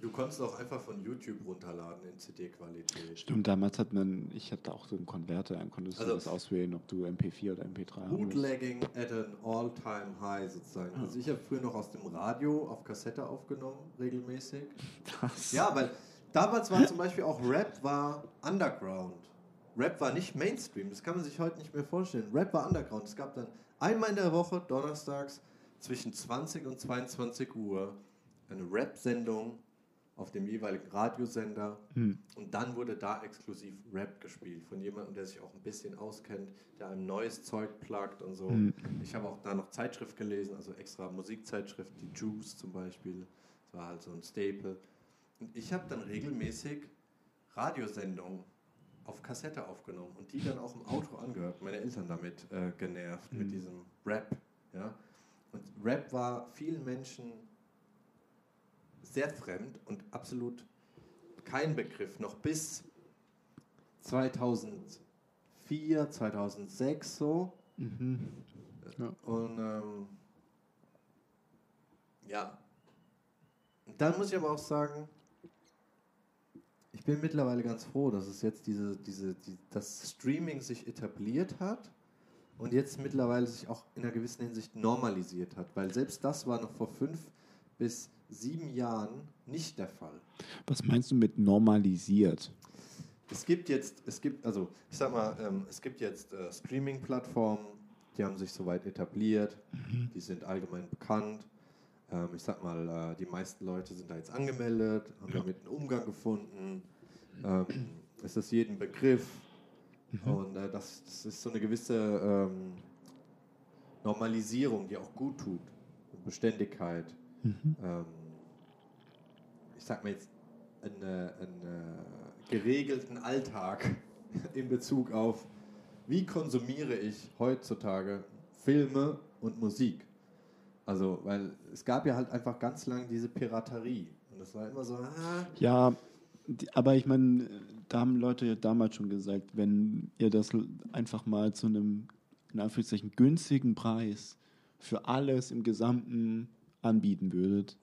Du konntest auch einfach von YouTube runterladen in CD-Qualität. Stimmt, damals hat man, ich hatte auch so einen Konverter, dann konntest Also- du das auswählen, ob du MP4 oder MP3 haben willst. Bootlegging at an all-time high sozusagen. Also ich habe früher noch aus dem Radio auf Kassette aufgenommen, regelmäßig. Was? Ja, weil damals war zum Beispiel auch Rap war Underground. Rap war nicht Mainstream, das kann man sich heute nicht mehr vorstellen. Rap war Underground. Es gab dann einmal in der Woche, donnerstags, zwischen 20 und 22 Uhr, eine Rap-Sendung auf dem jeweiligen Radiosender. Hm. Und dann wurde da exklusiv Rap gespielt von jemandem, der sich auch ein bisschen auskennt, der einem neues Zeug plagt und so. Hm. Ich habe auch da noch Zeitschrift gelesen, also extra Musikzeitschrift, die Juice zum Beispiel. Das war halt so ein Staple. Und ich habe dann regelmäßig Radiosendungen auf Kassette aufgenommen und die dann auch im Auto angehört. Meine Eltern damit äh, genervt, mit Mhm. diesem Rap. Ja? Und Rap war vielen Menschen sehr fremd und absolut kein Begriff. Noch bis 2004, 2006 so. Mhm. Und ähm, ja. Dann muss ich aber auch sagen, ich bin mittlerweile ganz froh, dass es jetzt diese, diese, die, das Streaming sich etabliert hat und jetzt mittlerweile sich auch in einer gewissen Hinsicht normalisiert hat, weil selbst das war noch vor fünf bis sieben Jahren nicht der Fall. Was meinst du mit normalisiert? Es gibt jetzt, es gibt, also ich sag mal, ähm, es gibt jetzt äh, Streaming-Plattformen, die haben sich soweit etabliert, die sind allgemein bekannt. Ähm, ich sag mal, äh, die meisten Leute sind da jetzt angemeldet, haben damit einen Umgang gefunden. Ähm, es ist jedem Begriff. Und äh, das, das ist so eine gewisse ähm, Normalisierung, die auch gut tut. Beständigkeit. Ähm, ich sag mal jetzt, einen, einen geregelten Alltag in Bezug auf, wie konsumiere ich heutzutage Filme und Musik. Also, weil es gab ja halt einfach ganz lang diese Piraterie. Und das war immer so, ah, Ja, aber ich meine, da haben Leute ja damals schon gesagt, wenn ihr das einfach mal zu einem, in Anführungszeichen, günstigen Preis für alles im Gesamten anbieten würdet,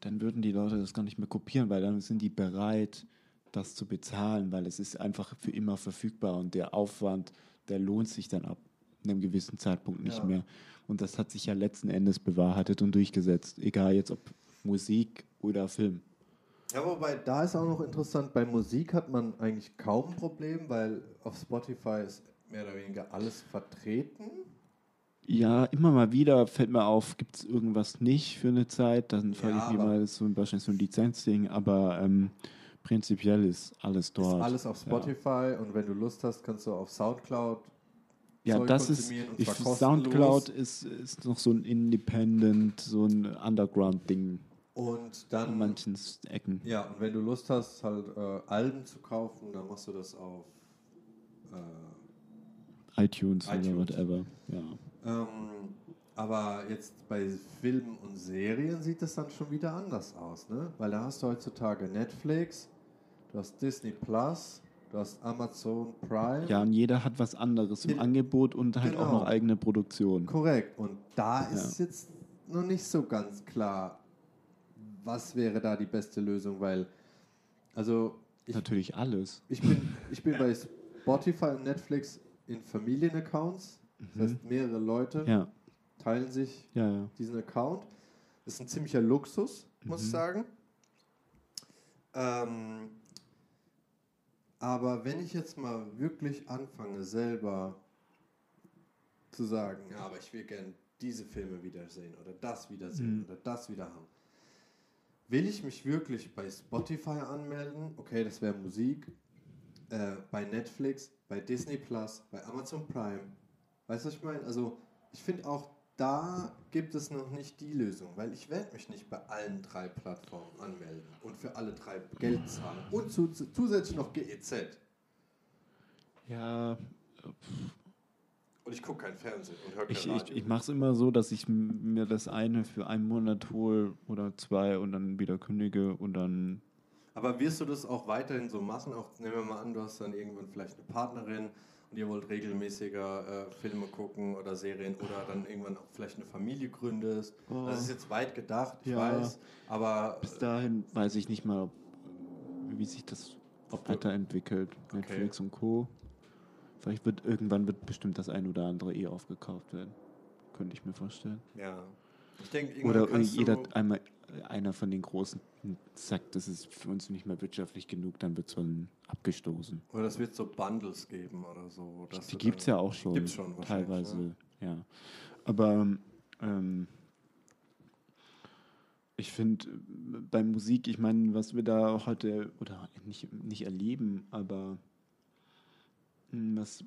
dann würden die Leute das gar nicht mehr kopieren, weil dann sind die bereit, das zu bezahlen, weil es ist einfach für immer verfügbar und der Aufwand, der lohnt sich dann ab einem gewissen Zeitpunkt nicht Ja. mehr. Und das hat sich ja letzten Endes bewahrheitet und durchgesetzt, egal jetzt ob Musik oder Film. Ja, wobei da ist auch noch interessant, bei Musik hat man eigentlich kaum ein Problem, weil auf Spotify ist mehr oder weniger alles vertreten. Ja, immer mal wieder fällt mir auf, gibt es irgendwas nicht für eine Zeit, dann frage Ja, ich mich mal, das ist so ein, wahrscheinlich so ein Lizenzding, aber ähm, prinzipiell ist alles dort. Ist alles auf Spotify und wenn du Lust hast, kannst du auf Soundcloud Ja, Zeug das ist, ich. Soundcloud ist, ist noch so ein Independent, so ein Underground-Ding und in dann manchen Ecken. ja und wenn du Lust hast, halt äh, Alben zu kaufen, dann machst du das auf äh, iTunes, oder iTunes. whatever. Ja. Ähm, aber jetzt bei Filmen und Serien sieht es dann schon wieder anders aus, ne? Weil da hast du heutzutage Netflix, du hast Disney Plus, du hast Amazon Prime. ja, und jeder hat was anderes im Gen- Angebot und halt auch Genau. noch eigene Produktion. Korrekt. Und da ist jetzt noch nicht so ganz klar, was wäre da die beste Lösung, weil also ich, Natürlich alles. ich, bin, ich bin bei Spotify und Netflix in Familienaccounts. Das heißt, mehrere Leute Mhm. Ja, teilen sich ja, ja. diesen Account. Das ist ein ziemlicher Luxus, muss ich sagen. Ähm, aber wenn ich jetzt mal wirklich anfange, selber zu sagen, ja, aber ich will gerne diese Filme wiedersehen oder das wiedersehen oder das wieder haben, will ich mich wirklich bei Spotify anmelden? Okay, das wäre Musik. Äh, bei Netflix, bei Disney Plus, bei Amazon Prime. Weißt du, was ich meine? Also, ich finde auch, da gibt es noch nicht die Lösung, weil ich werde mich nicht bei allen drei Plattformen anmelden und für alle drei Geld zahlen. Und zu, zusätzlich noch GEZ. Ja, Und ich gucke kein Fernsehen und höre kein Ich, ich, Radio. ich mache es immer so, dass ich mir das eine für einen Monat hole oder zwei und dann wieder kündige und dann. Aber wirst du das auch weiterhin so machen? Auch nehmen wir mal an, du hast dann irgendwann vielleicht eine Partnerin und ihr wollt regelmäßiger äh, Filme gucken oder Serien oder dann irgendwann auch vielleicht eine Familie gründest. Oh. Das ist jetzt weit gedacht, ich Ja. weiß, aber Bis dahin weiß ich nicht mal, ob, wie sich das ob weiterentwickelt. Netflix und Co. Vielleicht wird irgendwann wird bestimmt das ein oder andere eh aufgekauft werden. Könnte ich mir vorstellen. ja. Ich denke, Oder jeder einmal einer von den Großen sagt, das ist für uns nicht mehr wirtschaftlich genug, dann wird so ein abgestoßen. oder es wird so Bundles geben oder so. Die gibt es dann- ja auch schon. Gibt's schon teilweise, ne? ja. Aber ähm, ich finde bei Musik, ich meine, was wir da heute oder nicht, nicht erleben, aber mh, was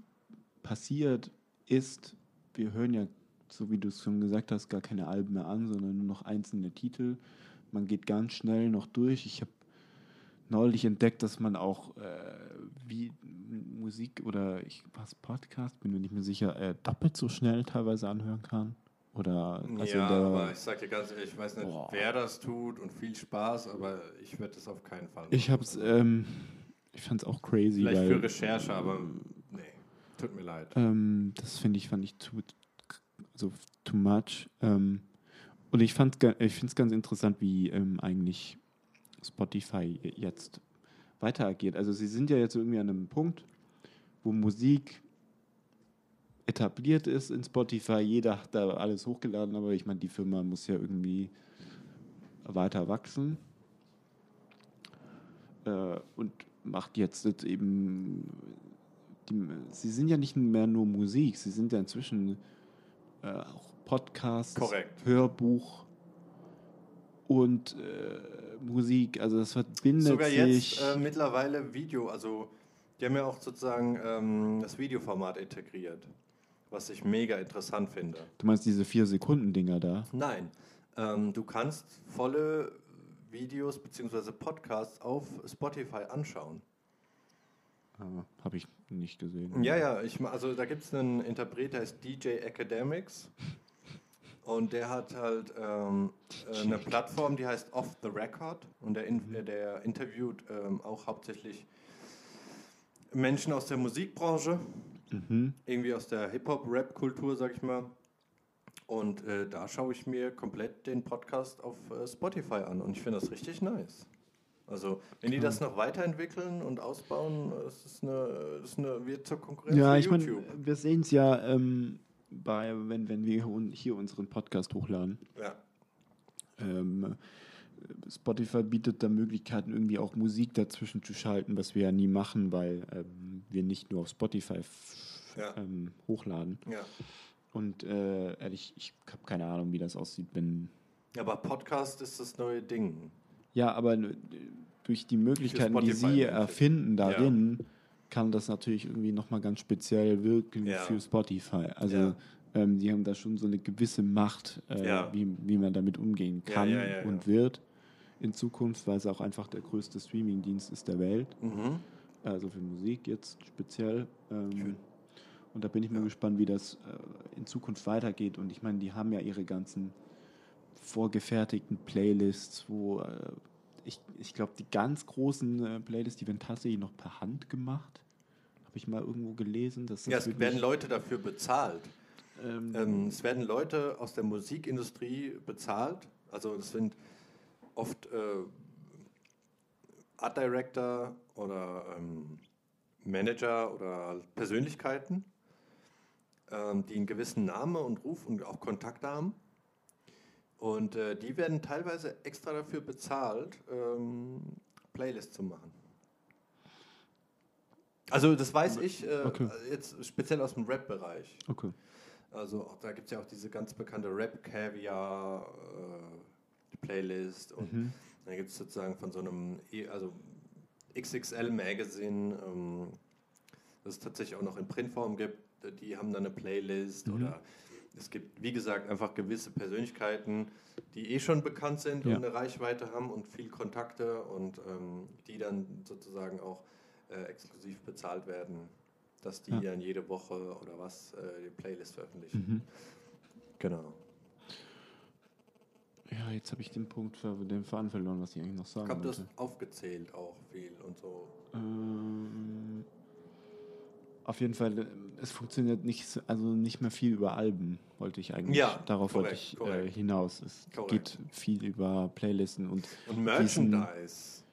passiert ist, wir hören ja, so wie du es schon gesagt hast, gar keine Alben mehr an, sondern nur noch einzelne Titel. Man geht ganz schnell noch durch. Ich habe neulich entdeckt, dass man auch äh, wie Musik oder ich was Podcast, bin mir nicht mehr sicher, äh, doppelt so schnell teilweise anhören kann. Oder also ja, aber ich sag dir ganz ehrlich, ich weiß nicht, Boah. wer das tut und viel Spaß, aber ich werde das auf keinen Fall ich hab's, ähm, ich fand's auch crazy, Vielleicht weil für Recherche, aber nee, tut mir leid. Ähm, das finde ich, fand ich too, also too much. Ähm, und ich ich finde es ganz interessant, wie ähm, eigentlich Spotify jetzt weiter agiert. Also sie sind ja jetzt irgendwie an einem Punkt, wo Musik etabliert ist in Spotify. Jeder hat da alles hochgeladen, aber ich meine, die Firma muss ja irgendwie weiter wachsen. Äh, und macht jetzt, jetzt eben die, sie sind ja nicht mehr nur Musik, sie sind ja inzwischen äh, auch Podcast, Korrekt. Hörbuch und äh, Musik. Also das verbindet Sogar sich. jetzt äh, mittlerweile Video, also die haben ja auch sozusagen ähm, das Videoformat integriert, was ich mega interessant finde. du meinst diese vier Sekunden Dinger da? Nein, ähm, du kannst volle Videos bzw. Podcasts auf Spotify anschauen. Ah, Habe ich nicht gesehen. Ja, ja, ich, also da gibt es einen Interpret, der heißt DJ Academics. Und der hat halt ähm, äh, eine Plattform, die heißt Off the Record. Und der, äh, der interviewt ähm, auch hauptsächlich Menschen aus der Musikbranche, Mhm. irgendwie aus der Hip-Hop-Rap-Kultur, sag ich mal. Und äh, da schaue ich mir komplett den Podcast auf äh, Spotify an. Und ich finde das richtig nice. Also, wenn die das noch weiterentwickeln und ausbauen, das ist eine, das ist eine wird zur Konkurrenz Ja, für ich meine, YouTube. wir sehen es ja, ähm, bei, wenn, wenn wir hier unseren Podcast hochladen. ja. Ähm, Spotify bietet da Möglichkeiten, irgendwie auch Musik dazwischen zu schalten, was wir ja nie machen, weil ähm, wir nicht nur auf Spotify Ja. ähm, hochladen. ja. Und äh, ehrlich, ich habe keine Ahnung, wie das aussieht, wenn. Aber Podcast ist das neue Ding. Ja, aber durch die Möglichkeiten, die sie erfinden darin, kann das natürlich irgendwie nochmal ganz speziell wirken Ja. für Spotify. Also Ja. ähm, die haben da schon so eine gewisse Macht, äh, Ja. wie, wie man damit umgehen Ja, kann ja, ja, ja. und wird in Zukunft, weil es auch einfach der größte Streamingdienst ist der Welt. Mhm. Also für Musik jetzt speziell. Ähm, Schön. und da bin ich mal gespannt, wie das äh, in Zukunft weitergeht. Und ich meine, die haben ja ihre ganzen vorgefertigten Playlists, wo äh, ich, ich glaube, die ganz großen äh, Playlists, die werden tatsächlich noch per Hand gemacht. Habe ich mal irgendwo gelesen. Dass das Ja, es werden Leute dafür bezahlt. ähm, Ähm, es werden Leute aus der Musikindustrie bezahlt. Also es sind oft äh, Art Director oder ähm, Manager oder Persönlichkeiten, ähm, die einen gewissen Namen und Ruf und auch Kontakte haben. Und äh, die werden teilweise extra dafür bezahlt, ähm, Playlists zu machen. Also das weiß ich äh, Okay. jetzt speziell aus dem Rap-Bereich. okay. Also auch, da gibt es ja auch diese ganz bekannte Rap Caviar äh, Playlist und Mhm. dann gibt es sozusagen von so einem E- also XXL Magazine, ähm, das es tatsächlich auch noch in Printform gibt, die haben dann eine Playlist Mhm. oder es gibt, wie gesagt, einfach gewisse Persönlichkeiten, die eh schon bekannt sind Ja. und eine Reichweite haben und viel Kontakte und ähm, die dann sozusagen auch äh, exklusiv bezahlt werden, dass die Ja. dann jede Woche oder was äh, die Playlist veröffentlichen. Mhm. Genau. Ja, jetzt habe ich den Punkt, ver- den Faden verloren, was ich eigentlich noch sagen Ich habe das wollte. aufgezählt auch viel und so. Ähm, Auf jeden Fall, äh, es funktioniert nicht, so- also nicht mehr viel über Alben, wollte ich eigentlich. Ja, Darauf korrekt, wollte ich äh, hinaus. Es Korrekt. geht viel über Playlisten und Und Merchandise.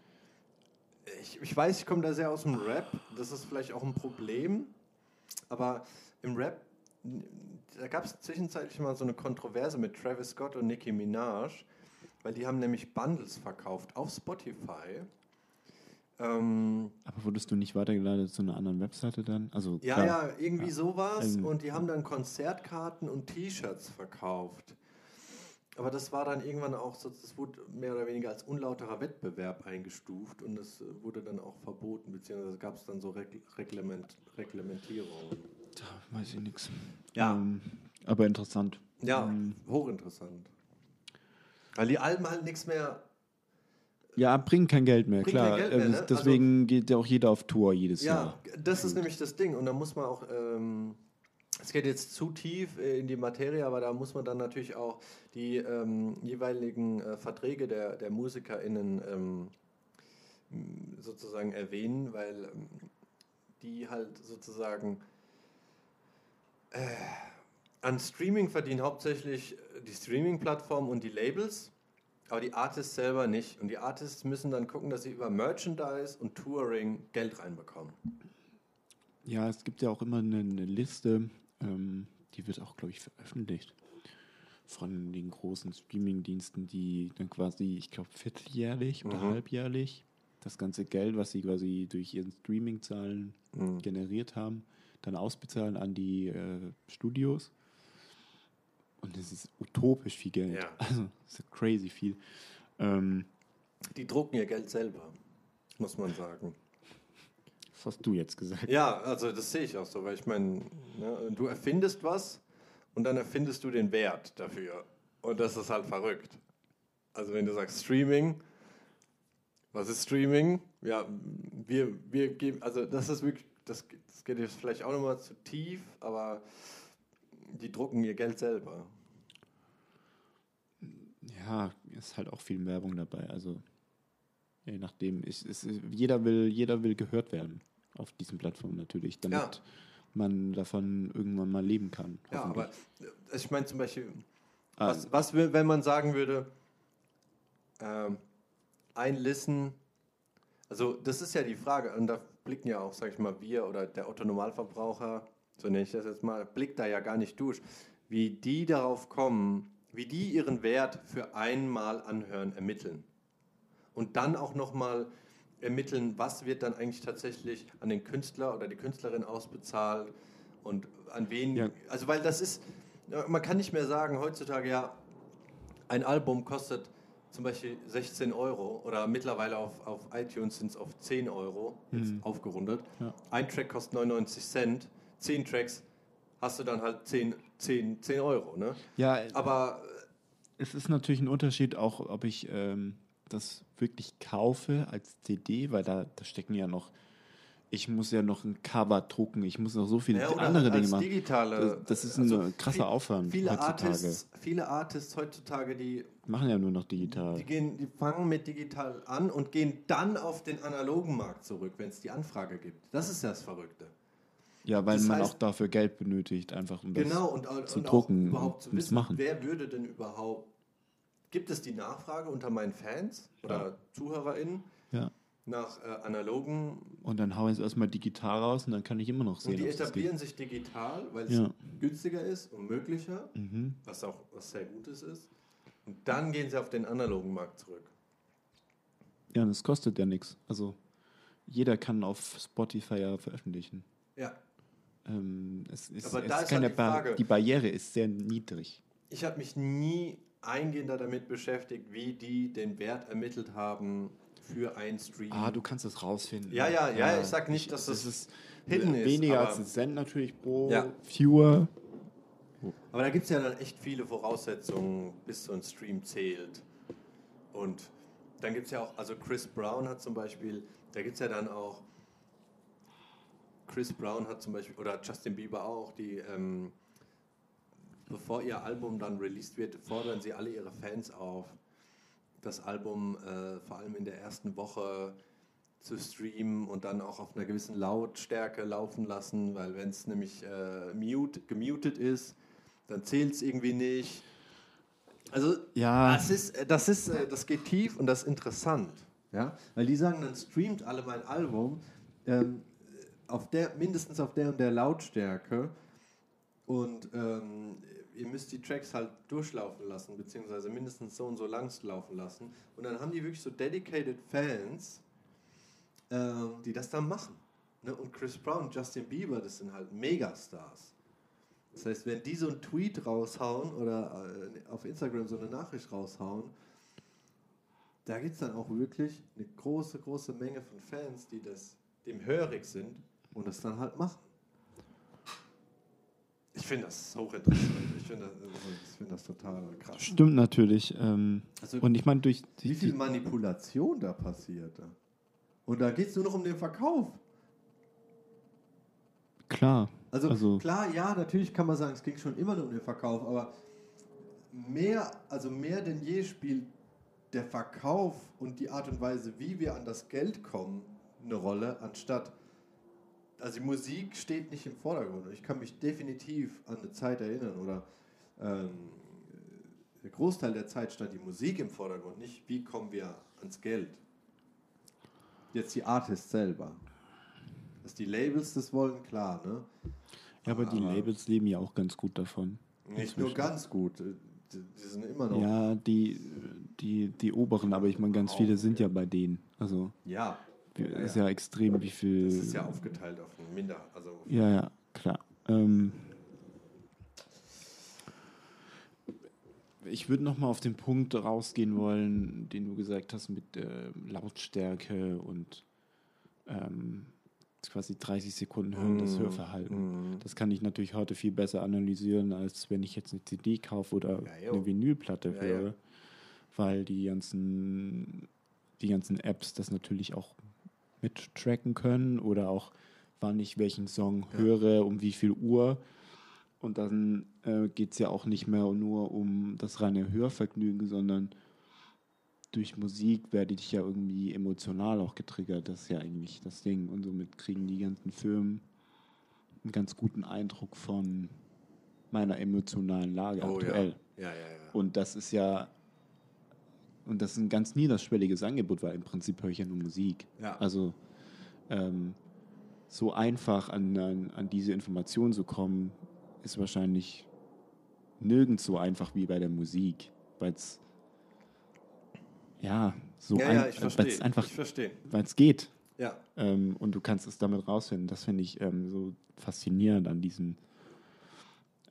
Ich, ich weiß, ich komme da sehr aus dem Rap. Das ist vielleicht auch ein Problem. Aber im Rap, da gab es zwischenzeitlich mal so eine Kontroverse mit Travis Scott und Nicki Minaj, weil die haben nämlich Bundles verkauft auf Spotify. Ähm, Aber wurdest du nicht weitergeleitet zu einer anderen Webseite dann? Also ja, klar, ja, irgendwie sowas. Ähm, Und die haben dann Konzertkarten und T-Shirts verkauft. Aber das war dann irgendwann auch, so, das wurde mehr oder weniger als unlauterer Wettbewerb eingestuft und das äh, wurde dann auch verboten, beziehungsweise gab es dann so Regl Reglement Reglementierungen. Da weiß ich nichts. Ja. Ähm, aber interessant. Ja, Ähm, hochinteressant. Weil die Alben halt nichts mehr. Ja, bringen kein Geld mehr, klar. Geld mehr, Äh, ne? Deswegen geht ja auch jeder auf Tour jedes Ja, Jahr. das ist nämlich das Ding. Und da muss man auch. Ähm, es geht jetzt zu tief äh, in die Materie, aber da muss man dann natürlich auch die ähm, jeweiligen äh, Verträge der, der MusikerInnen ähm, sozusagen erwähnen, weil ähm, die halt sozusagen äh, an Streaming verdienen hauptsächlich die Streaming-Plattform und die Labels, aber die Artists selber nicht. Und die Artists müssen dann gucken, dass sie über Merchandise und Touring Geld reinbekommen. Ja, es gibt ja auch immer eine, eine Liste, ähm, die wird auch, glaube ich, veröffentlicht von den großen Streaming-Diensten, die dann quasi, ich glaube, vierteljährlich oder Mhm. halbjährlich das ganze Geld, was sie quasi durch ihren Streaming-Zahlen Mhm. generiert haben, dann ausbezahlen an die äh, Studios. Und das ist utopisch viel Geld. Ja. Also, das ist crazy viel. Ähm, Die drucken ihr Geld selber, muss man sagen. was hast du jetzt gesagt? Ja, also das sehe ich auch so, weil ich meine, ne, du erfindest was und dann erfindest du den Wert dafür. Und das ist halt verrückt. Also wenn du sagst Streaming, was ist Streaming? Ja, wir, wir geben, also das ist wirklich, das, das geht jetzt vielleicht auch nochmal zu tief, aber die drucken ihr Geld selber. Ja, ist halt auch viel Werbung dabei. Also je nachdem, ich, es, jeder will, jeder will gehört werden auf diesen Plattformen natürlich, damit Ja. man davon irgendwann mal leben kann. Ja, aber äh, ich meine zum Beispiel, Ah, Was, was wenn man sagen würde, ähm, ein Listen, also das ist ja die Frage, und da blicken ja auch, sag ich mal, wir oder der Otto-Normalverbraucher, so nenne ich das jetzt mal, blickt da ja gar nicht durch, wie die darauf kommen, wie die ihren Wert für einmal anhören ermitteln. Und dann auch nochmal ermitteln, was wird dann eigentlich tatsächlich an den Künstler oder die Künstlerin ausbezahlt und an wen. Ja. Also, weil das ist, man kann nicht mehr sagen, heutzutage ja, ein Album kostet zum Beispiel 16 Euro oder mittlerweile auf, auf iTunes sind es auf 10 Euro, jetzt aufgerundet. Ja. Ein Track kostet 99 Cent, 10 Tracks hast du dann halt 10, 10, 10 Euro. Ne? ja, Aber es ist natürlich ein Unterschied auch, ob ich ähm, das wirklich kaufe als CD, weil da, da stecken ja noch, ich muss ja noch ein Cover drucken, ich muss noch so viele Ja, andere Dinge machen. digitale. Das, das ist also ein krasser viel- Aufwand Viele heutzutage. Artists, viele Artists heutzutage, die, Machen ja nur noch digital. die, gehen, die fangen mit digital an und gehen dann auf den analogen Markt zurück, wenn es die Anfrage gibt. Das ist das Verrückte. Ja, weil Das man heißt- auch dafür Geld benötigt, einfach um das genau, und, und zu auch drucken überhaupt zu und wissen, machen. wer würde denn überhaupt. Gibt es die Nachfrage unter meinen Fans oder ZuhörerInnen Ja. nach äh, analogen Und dann hauen sie erstmal digital raus und dann kann ich immer noch sehen, und die das etablieren sich digital, weil es Ja. günstiger ist und möglicher, Mhm. was auch was sehr Gutes ist. Und dann gehen sie auf den analogen Markt zurück. Ja, und es kostet ja nichts. Also jeder kann auf Spotify ja veröffentlichen. Ja, Ähm, es ist, Aber es da ist keine halt die Frage- die Barriere ist sehr niedrig. ich habe mich nie eingehender damit beschäftigt, wie die den Wert ermittelt haben für ein Stream. Ah, du kannst es rausfinden. Ja, ja, ja, ich sag nicht, dass das das ist hidden ist, weniger als ein Cent natürlich pro Ja. Viewer. Aber da gibt es ja dann echt viele Voraussetzungen, bis so ein Stream zählt. Und dann gibt es ja auch, also Chris Brown hat zum Beispiel, da gibt es ja dann auch, Chris Brown hat zum Beispiel, oder Justin Bieber auch, die, ähm, bevor ihr Album dann released wird, fordern sie alle ihre Fans auf, das Album äh, vor allem in der ersten Woche zu streamen und dann auch auf einer gewissen Lautstärke laufen lassen, weil wenn es nämlich äh, mute, gemutet ist, dann zählt es irgendwie nicht. Also Ja. das ist, äh, das ist, äh, das geht tief und das ist interessant, ja, weil die sagen, dann streamt alle mein Album ähm, auf der mindestens auf der und der Lautstärke und ähm, ihr müsst die Tracks halt durchlaufen lassen, beziehungsweise mindestens so und so lang laufen lassen. Und dann haben die wirklich so dedicated Fans, ähm, die das dann machen. Ne? Und Chris Brown, Justin Bieber, das sind halt Megastars. Das heißt, wenn die so einen Tweet raushauen oder äh, auf Instagram so eine Nachricht raushauen, da gibt es dann auch wirklich eine große, große Menge von Fans, die das dem hörig sind und das dann halt machen. Ich finde das hochinteressant. Ich finde das, ich finde das total krass. Stimmt natürlich. Ähm, Also, und ich meine, durch wie viel Manipulation da passiert. da. Und da geht es nur noch um den Verkauf. klar. Also, Also- klar, ja, natürlich kann man sagen, es ging schon immer nur um den Verkauf, aber mehr, also mehr denn je spielt der Verkauf und die Art und Weise, wie wir an das Geld kommen, eine Rolle, anstatt. Also die Musik steht nicht im Vordergrund. Ich kann mich definitiv an eine Zeit erinnern oder ähm, der Großteil der Zeit stand die Musik im Vordergrund, nicht wie kommen wir ans Geld. Jetzt die Artists selber. Dass die Labels das wollen, klar, ne? ja, aber die aber- Labels leben ja auch ganz gut davon. Nicht nur ganz gut, äh, die, die sind immer noch. Ja, die, die, die oberen, aber ich meine, ganz viele sind ja bei denen. Also Ja, Ja, ist ja. extrem, wie viel. das ist ja aufgeteilt auf ein Minder. Also, Ja, ja, klar. Ähm, ich würde noch mal auf den Punkt rausgehen wollen, den du gesagt hast mit äh, Lautstärke und ähm, quasi 30 Sekunden hören, das Mm, Hörverhalten. Das kann ich natürlich heute viel besser analysieren, als wenn ich jetzt eine CD kaufe oder Ja, eine Vinylplatte Ja, höre, ja. weil die ganzen, die ganzen Apps das natürlich auch mittracken können oder auch wann ich welchen Song Ja. höre, um wie viel Uhr. Und dann äh, geht es ja auch nicht mehr nur um das reine Hörvergnügen, sondern durch Musik werde ich ja irgendwie emotional auch getriggert. Das ist ja eigentlich das Ding. Und somit kriegen die ganzen Firmen einen ganz guten Eindruck von meiner emotionalen Lage Oh, aktuell. ja, ja, ja. Und das ist ja, und das ist ein ganz niederschwelliges Angebot, weil im Prinzip höre ich ja nur Musik. Ja. Also ähm, so einfach an, an, an diese Information zu kommen, ist wahrscheinlich nirgends so einfach wie bei der Musik, weil es ja so ja, ein, ja, verstehe. einfach, weil es geht. Ja. Ähm, und du kannst es damit rausfinden. Das finde ich ähm, so faszinierend an diesen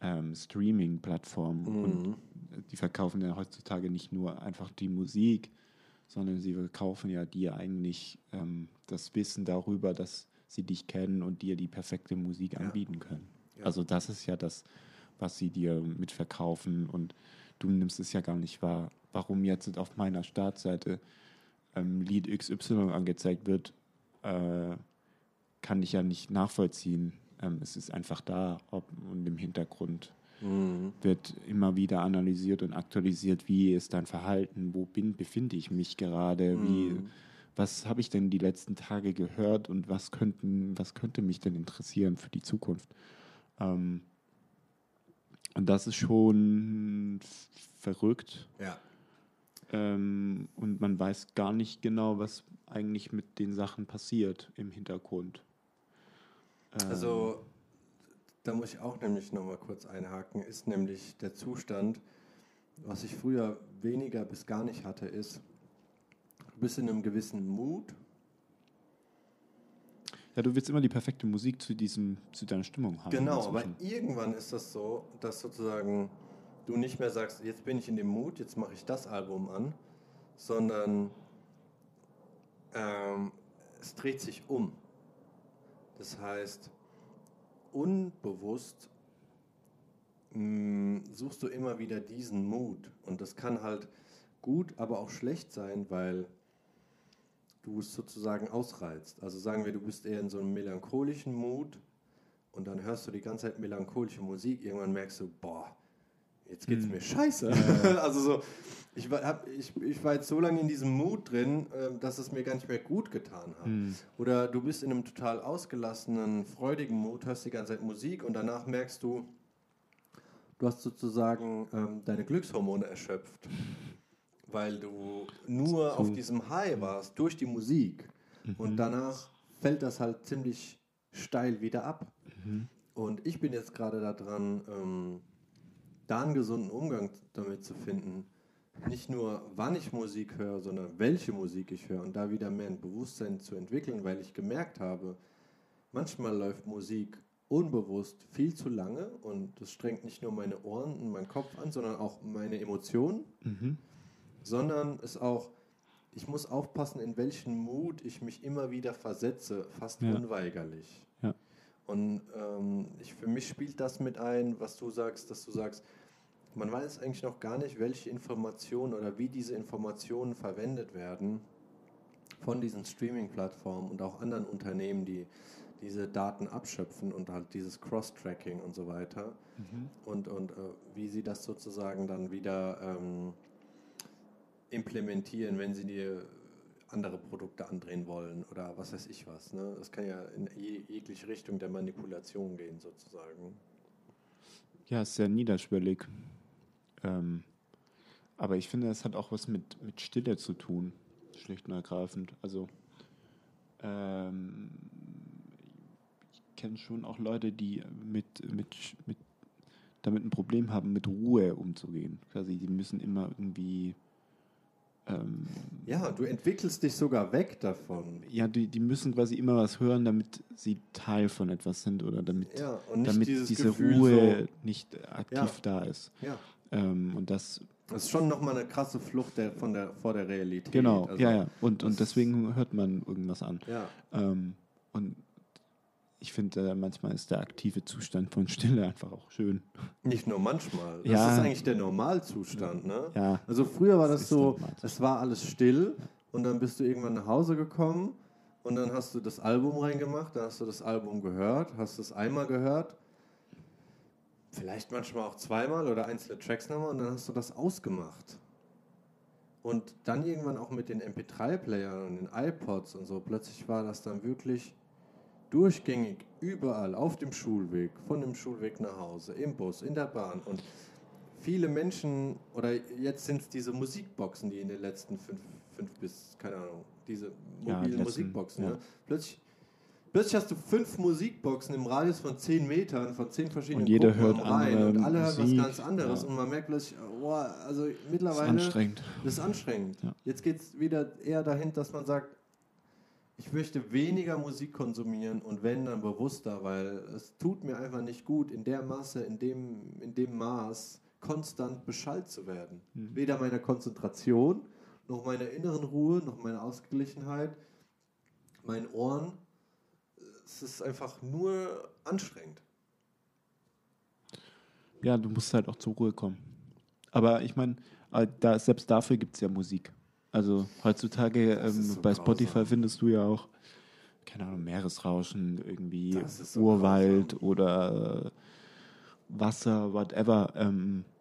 ähm, Streaming-Plattformen. Und Mhm. die verkaufen ja heutzutage nicht nur einfach die Musik, sondern sie verkaufen ja dir eigentlich ähm, das Wissen darüber, dass sie dich kennen und dir die perfekte Musik Ja. anbieten können. Ja. Also das ist ja das, was sie dir mitverkaufen und du nimmst es ja gar nicht wahr. Warum jetzt auf meiner Startseite ähm, Lied XY angezeigt wird, äh, kann ich ja nicht nachvollziehen. Ähm, es ist einfach da ob, und im Hintergrund Mhm. wird immer wieder analysiert und aktualisiert, wie ist dein Verhalten, wo bin, befinde ich mich gerade, wie, Mhm. was habe ich denn die letzten Tage gehört und was könnten, was könnte mich denn interessieren für die Zukunft. Ähm, und das ist schon verrückt. Ja. Ähm, und man weiß gar nicht genau, was eigentlich mit den Sachen passiert im Hintergrund. Ähm, Also, da muss ich auch nämlich nochmal kurz einhaken, ist nämlich der Zustand, was ich früher weniger bis gar nicht hatte, ist, du bist in einem gewissen Mut. ja, du willst immer die perfekte Musik zu diesem, zu deiner Stimmung haben. Genau, aber irgendwann ist das so, dass sozusagen du nicht mehr sagst, jetzt bin ich in dem Mut, jetzt mache ich das Album an, sondern ähm, es dreht sich um. Das heißt, unbewusst mh, suchst du immer wieder diesen Mut. Und das kann halt gut, aber auch schlecht sein, weil du es sozusagen ausreizt. Also sagen wir, du bist eher in so einem melancholischen Mut und dann hörst du die ganze Zeit melancholische Musik. Irgendwann merkst du, boah, jetzt geht's Hm. mir scheiße. also so, ich war, hab, ich, ich war jetzt so lange in diesem Mut drin, ähm, dass es mir gar nicht mehr gut getan hat. Hm. Oder du bist in einem total ausgelassenen, freudigen Mut, hörst die ganze Zeit Musik und danach merkst du, du hast sozusagen ähm, deine Glückshormone erschöpft, weil du nur So. auf diesem High warst durch die Musik. Und danach fällt das halt ziemlich steil wieder ab. Und ich bin jetzt gerade daran, ähm, da einen gesunden Umgang damit zu finden. Nicht nur, wann ich Musik höre, sondern welche Musik ich höre und da wieder mehr ein Bewusstsein zu entwickeln, weil ich gemerkt habe, manchmal läuft Musik unbewusst viel zu lange und das strengt nicht nur meine Ohren und meinen Kopf an, sondern auch meine Emotionen, Mhm. sondern es auch, ich muss aufpassen, in welchen Mut ich mich immer wieder versetze, fast Ja. unweigerlich. Ja. Und ähm, ich, für mich spielt das mit ein, was du sagst, dass du sagst, man weiß eigentlich noch gar nicht, welche Informationen oder wie diese Informationen verwendet werden von diesen Streaming-Plattformen und auch anderen Unternehmen, die diese Daten abschöpfen und halt dieses Cross-Tracking und so weiter. Und, und äh, wie sie das sozusagen dann wieder ähm, implementieren, wenn sie dir andere Produkte andrehen wollen oder was weiß ich was. Ne? Das kann ja in je, jegliche Richtung der Manipulation gehen, sozusagen. Ja, ist sehr niederschwellig. Ähm, aber ich finde, es hat auch was mit, mit Stille zu tun, schlicht und ergreifend. Also, ähm, ich kenne schon auch Leute, die mit, mit, mit, damit ein Problem haben, mit Ruhe umzugehen. Quasi, die müssen immer irgendwie. Ähm, Ja, du entwickelst dich sogar weg davon. ja, die, die müssen quasi immer was hören, damit sie Teil von etwas sind oder damit, Ja, damit diese Gefühl Ruhe nicht aktiv Ja. da ist. Ja. Ähm, und das, Das ist schon nochmal eine krasse Flucht der, von der, vor der Realität. genau, Also, ja, ja. Und, das- und deswegen hört man irgendwas an. ja. Ähm, und ich finde, äh, manchmal ist der aktive Zustand von Stille einfach auch schön. Nicht nur manchmal. Das Ja. ist eigentlich der Normalzustand. Ne? Ja. Also früher war das, ist so, es war alles still und dann bist du irgendwann nach Hause gekommen und dann hast du das Album reingemacht, dann hast du das Album gehört, hast es einmal gehört, vielleicht manchmal auch zweimal oder einzelne Tracks nochmal und dann hast du das ausgemacht. Und dann irgendwann auch mit den MP3-Playern und den iPods und so, plötzlich war das dann wirklich durchgängig überall auf dem Schulweg, von dem Schulweg nach Hause, im Bus, in der Bahn. Und viele Menschen, oder jetzt sind es diese Musikboxen, die in den letzten fünf, fünf bis, keine Ahnung, diese Ja, mobilen letzten, Musikboxen. ja. Ne? Plötzlich, plötzlich hast du fünf Musikboxen im Radius von zehn Metern, von zehn verschiedenen Und jeder Gruppen hört andere und alle hören was Musik, ganz anderes. ja. Und man merkt plötzlich, boah, also Das ist mittlerweile anstrengend. das ist anstrengend. Ja. Jetzt geht es wieder eher dahin, dass man sagt, ich möchte weniger Musik konsumieren und wenn, dann bewusster, weil es tut mir einfach nicht gut, in der Masse, in dem, in dem Maß konstant beschallt zu werden. Mhm. Weder meiner Konzentration, noch meiner inneren Ruhe, noch meiner Ausgeglichenheit, meinen Ohren. Es ist einfach nur anstrengend. Ja, du musst halt auch zur Ruhe kommen. Aber ich meine, da, selbst dafür gibt es ja Musik. Also heutzutage ähm, so bei grausam. Spotify findest du ja auch, keine Ahnung, Meeresrauschen, irgendwie so Urwald oder äh, Wasser, whatever, ähm, äh,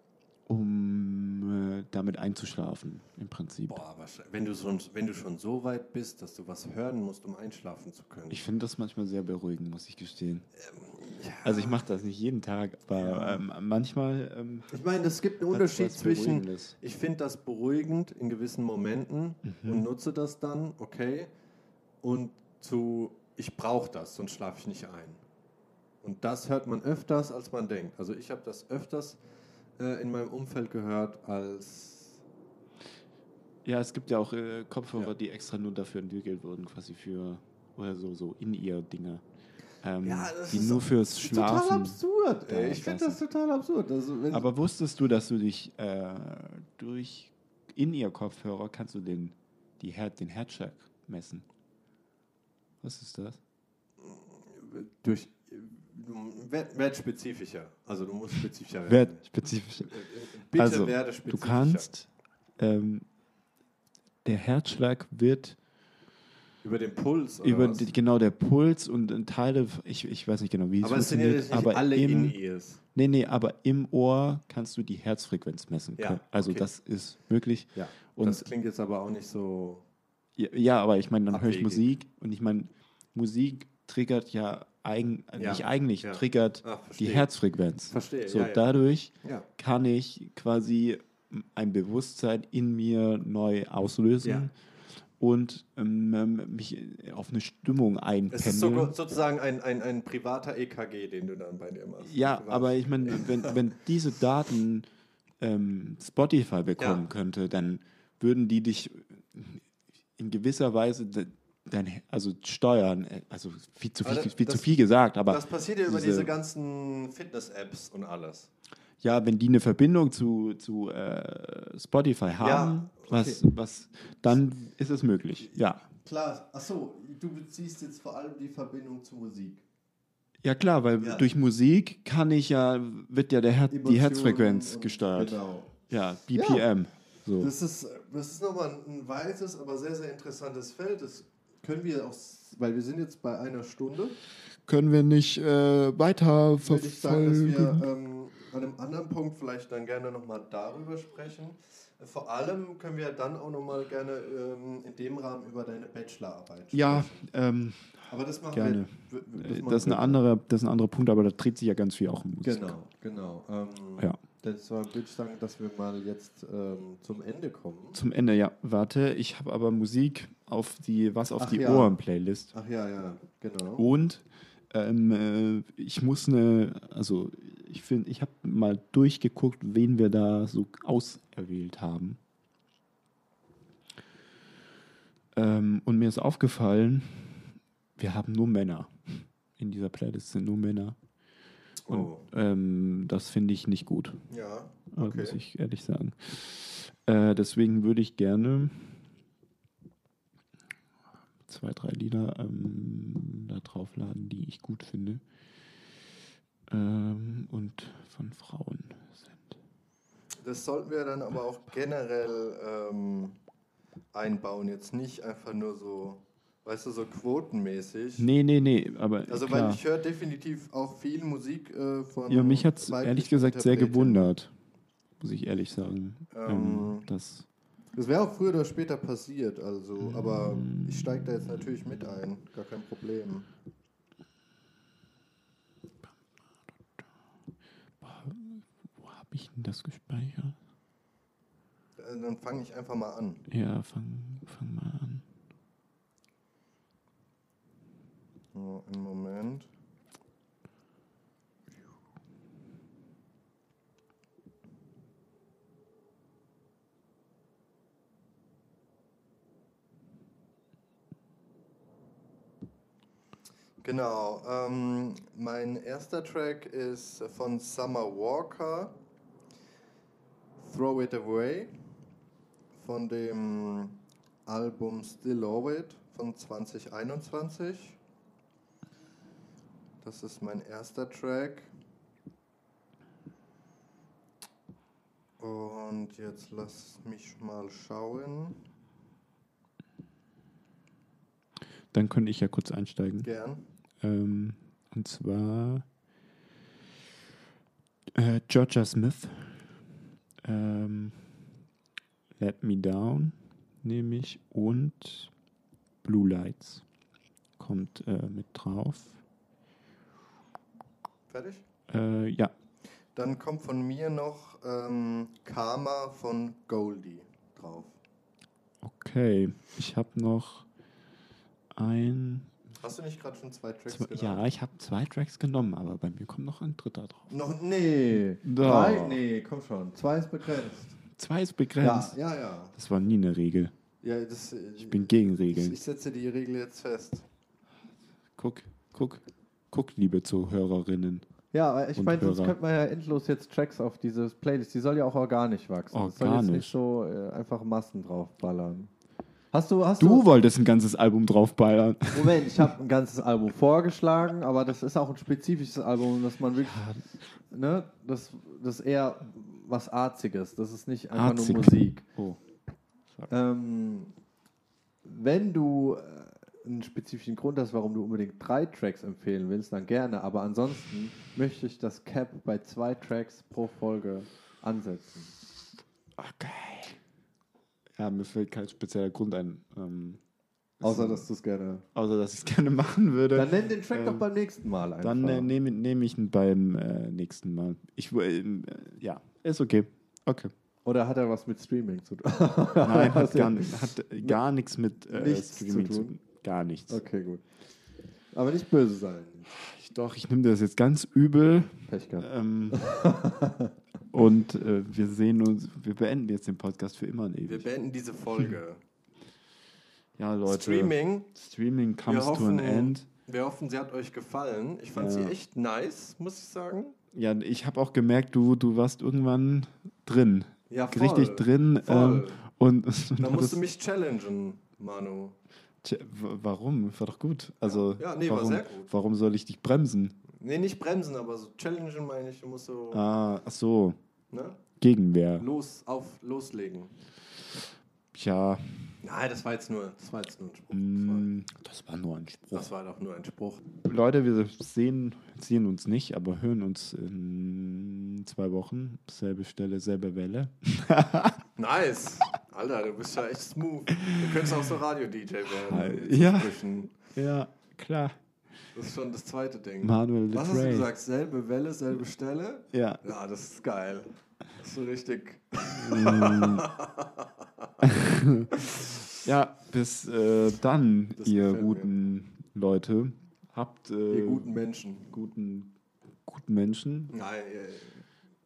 damit einzuschlafen, im Prinzip. Boah, wenn du, schon, wenn du schon so weit bist, dass du was hören musst, um einschlafen zu können. Ich finde das manchmal sehr beruhigend, muss ich gestehen. ja. Also ich mache das nicht jeden Tag, aber Ja. ähm, manchmal ähm, Ich meine, es gibt einen Unterschied zwischen, ich finde das beruhigend in gewissen Momenten Mhm. und nutze das dann, okay, und zu, ich brauche das, sonst schlafe ich nicht ein. Und das hört man öfters, als man denkt. Also ich habe das öfters äh, in meinem Umfeld gehört, als Ja, es gibt ja auch äh, Kopfhörer, Ja. die extra nur dafür entwickelt wurden, quasi für, oder so, so in ihr Dinge. Ähm, Ja, das die ist nur fürs total Schlafen. absurd. Ja, Ey. ich finde das total absurd. Also Aber wusstest du, dass du dich äh, durch in ihr Kopfhörer kannst du den, die Her den Herzschlag messen? Was ist das? durch werd, werd spezifischer. Also du musst spezifischer werden. Werd spezifisch. Äh, Bitte also, werde du spezifischer. kannst, ähm, der Herzschlag wird Über den Puls oder über die, genau der Puls und äh, Teile, ich, ich weiß nicht genau, wie es Aber es sind ja funktioniert, aber alle im, In-Ears. nee, nee, aber im Ohr kannst du die Herzfrequenz messen. Ja. Also okay. das ist möglich. Ja, Und- das klingt jetzt aber auch nicht so... Ja, ja aber ich meine, dann höre ich Abwegig. Musik und ich meine, Musik triggert ja eigen, Ja, nicht eigentlich, ja. triggert Ah, die. Herzfrequenz. Verstehe, So ja, dadurch kann ich quasi ein Bewusstsein in mir neu auslösen und ähm, mich auf eine Stimmung Es ist so, einpendeln. sozusagen ein, ein, ein privater EKG, den du dann bei dir machst. ja, Privat. aber ich meine, wenn, wenn diese Daten ähm, Spotify bekommen könnte, dann würden die dich in gewisser Weise dein, also steuern. äh, Also viel zu viel, viel das- zu viel gesagt, aber das passiert ja über diese- diese ganzen Fitness-Apps und alles. ja, wenn die eine Verbindung zu, zu äh, Spotify haben, okay. was, was, dann ist es möglich. Ja. Klar, achso, du beziehst jetzt vor allem die Verbindung zur Musik. Ja klar, weil Ja. durch Musik kann ich ja, wird ja der Her die Emotionen Herzfrequenz und- gesteuert. Genau. Ja, BPM. So. Das ist, das ist nochmal ein weites, aber sehr, sehr interessantes Feld. Das können wir auch, weil wir sind jetzt bei einer Stunde, Können wir nicht äh, weiter würde ich sagen, dass wir ähm, an einem anderen Punkt vielleicht dann gerne nochmal darüber sprechen. Vor allem können wir dann auch nochmal gerne ähm, in dem Rahmen über deine Bachelorarbeit sprechen. ja, ähm, aber das machen gerne. wir. w- äh, machen das, ist eine andere, das ist ein anderer Punkt, aber da dreht sich ja ganz viel auch um Musik. Genau, genau. Ähm, Ja. Deshalb würde ich sagen, dass wir mal jetzt ähm, zum Ende kommen. Zum Ende, ja. Warte, ich habe aber Musik auf die Was auf Ach die ja. Ohren-Playlist. Ach ja, ja, genau. Und ähm, äh, ich muss eine, also ich finde, ich habe mal durchgeguckt, wen wir da so auserwählt haben. Ähm, und mir ist aufgefallen, wir haben nur Männer. In dieser Playlist sind nur Männer. Und Oh. ähm, das finde ich nicht gut, Ja, äh, okay. muss ich ehrlich sagen. Äh, deswegen würde ich gerne zwei, drei Lieder ähm, da draufladen, die ich gut finde. Ähm, und von Frauen sind. Das sollten wir dann aber auch generell ähm, einbauen. Jetzt nicht einfach nur so, weißt du, so quotenmäßig. Nee, nee, nee, aber Also, klar. weil ich höre definitiv auch viel Musik äh, von. ja, mich hat es ehrlich gesagt sehr gewundert, muss ich ehrlich sagen. Ähm, Ähm, das, wäre auch früher oder später passiert, also, aber Mm. ich steige da jetzt natürlich mit ein, gar kein Problem. wo habe ich denn das gespeichert? Äh, Dann fange ich einfach mal an. Ja, fang, fang mal an. So, einen Moment. Genau, ähm, mein erster Track ist von Summer Walker, Throw It Away, von dem Album Still Love It von 2021. Das ist mein erster Track. Und jetzt lass mich mal schauen. Dann könnte ich ja kurz einsteigen. Gern. Ähm, und zwar äh, Georgia Smith. Ähm, Let Me Down nehme ich und Blue Lights kommt äh, mit drauf. Fertig? Äh, ja, Dann kommt von mir noch ähm, Karma von Goldie drauf. okay. Ich habe noch ein. Hast du nicht gerade schon zwei Tracks genannt? ja, ich habe zwei Tracks genommen, aber bei mir kommt noch ein dritter drauf. Noch, nee. Drei? Nee, komm schon. Zwei ist begrenzt. Zwei ist Ja, begrenzt. ja, ja. Das war nie eine Regel. ja das, Ich bin gegen Regeln. ich setze die Regel jetzt fest. Guck, guck, guck, liebe Zuhörerinnen. Ja, aber ich meine, sonst könnte man ja endlos jetzt Tracks auf diese Playlist. Die soll ja auch organisch wachsen. Das soll jetzt Organisch. nicht so äh, einfach Massen draufballern. Hast du, hast Du wolltest ein ganzes Album draufballern. du. Moment, ich habe ein ganzes Album vorgeschlagen, aber das ist auch ein spezifisches Album, dass man wirklich, ne, das, das ist eher was Arziges. Das ist nicht einfach Arzig. nur Musik. Oh. Ähm, wenn du äh, einen spezifischen Grund hast, warum du unbedingt drei Tracks empfehlen willst, dann gerne. Aber ansonsten möchte ich das Cap bei zwei Tracks pro Folge ansetzen. Okay. Ja, mir fällt kein spezieller Grund ein. Ähm, Außer, dass du es gerne. außer, dass ich es gerne machen würde. Dann nenn den Track Ähm, doch beim nächsten Mal einfach. Dann äh, nehme nehm ich ihn beim äh, nächsten Mal. Ich, äh, äh, ja, ist okay. Okay. Oder hat er was mit Streaming zu tun? Nein, hat gar, hat gar nichts mit äh, Nichts Streaming zu zu tun? tun. Gar nichts. Okay, gut. Aber nicht böse sein. Ich, doch, ich nehme das jetzt ganz übel. Pech gehabt. Ähm, und äh, wir sehen uns, wir beenden jetzt den Podcast für immer und Wir ewig. beenden diese Folge. Ja, Leute. Streaming. Streaming comes Wir to an hoffen- end. Wir hoffen, sie hat euch gefallen. Ich fand Ja. sie echt nice, muss ich sagen. Ja, ich habe auch gemerkt, du, du warst irgendwann drin. Ja, voll. Richtig drin. Voll. Ähm, und Da musst du mich challengen, Manu. Warum? War doch gut. Also, Ja, nee, war warum, sehr gut. warum soll ich dich bremsen? Nee, nicht bremsen, aber so challengen meine ich, du musst so Ah, ach so. ne? Gegenwehr. los, auf, loslegen. Tja, Nein, das war jetzt nur, das war jetzt nur ein Spruch. mh, das war nur ein Spruch. das war doch nur ein Spruch. Leute, wir sehen, sehen uns nicht, aber hören uns in zwei Wochen. Selbe Stelle, selbe Welle. Nice. Alter, du bist ja echt smooth. Du könntest auch so Radio-DJ werden. Ja. Ja, klar. Das ist schon das zweite Ding. Manuel Was hast du gesagt? Selbe Welle, selbe Stelle? Ja. Ja, das ist geil. Das ist so richtig. Ja, bis äh, dann, Das ihr gefällt mir. guten Leute. Habt äh, Ihr guten Menschen. guten, guten Menschen. Nein,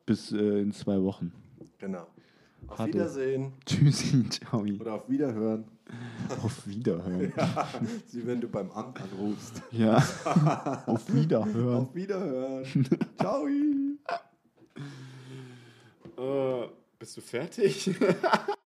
Bis äh, in zwei Wochen. genau. Auf Hatte. Wiedersehen Tschüssi, ciao. oder auf Wiederhören. Auf Wiederhören. Wie wenn du beim Amt anrufst. Ja. Auf Wiederhören. Auf Wiederhören. Ciao. Äh, bist du fertig?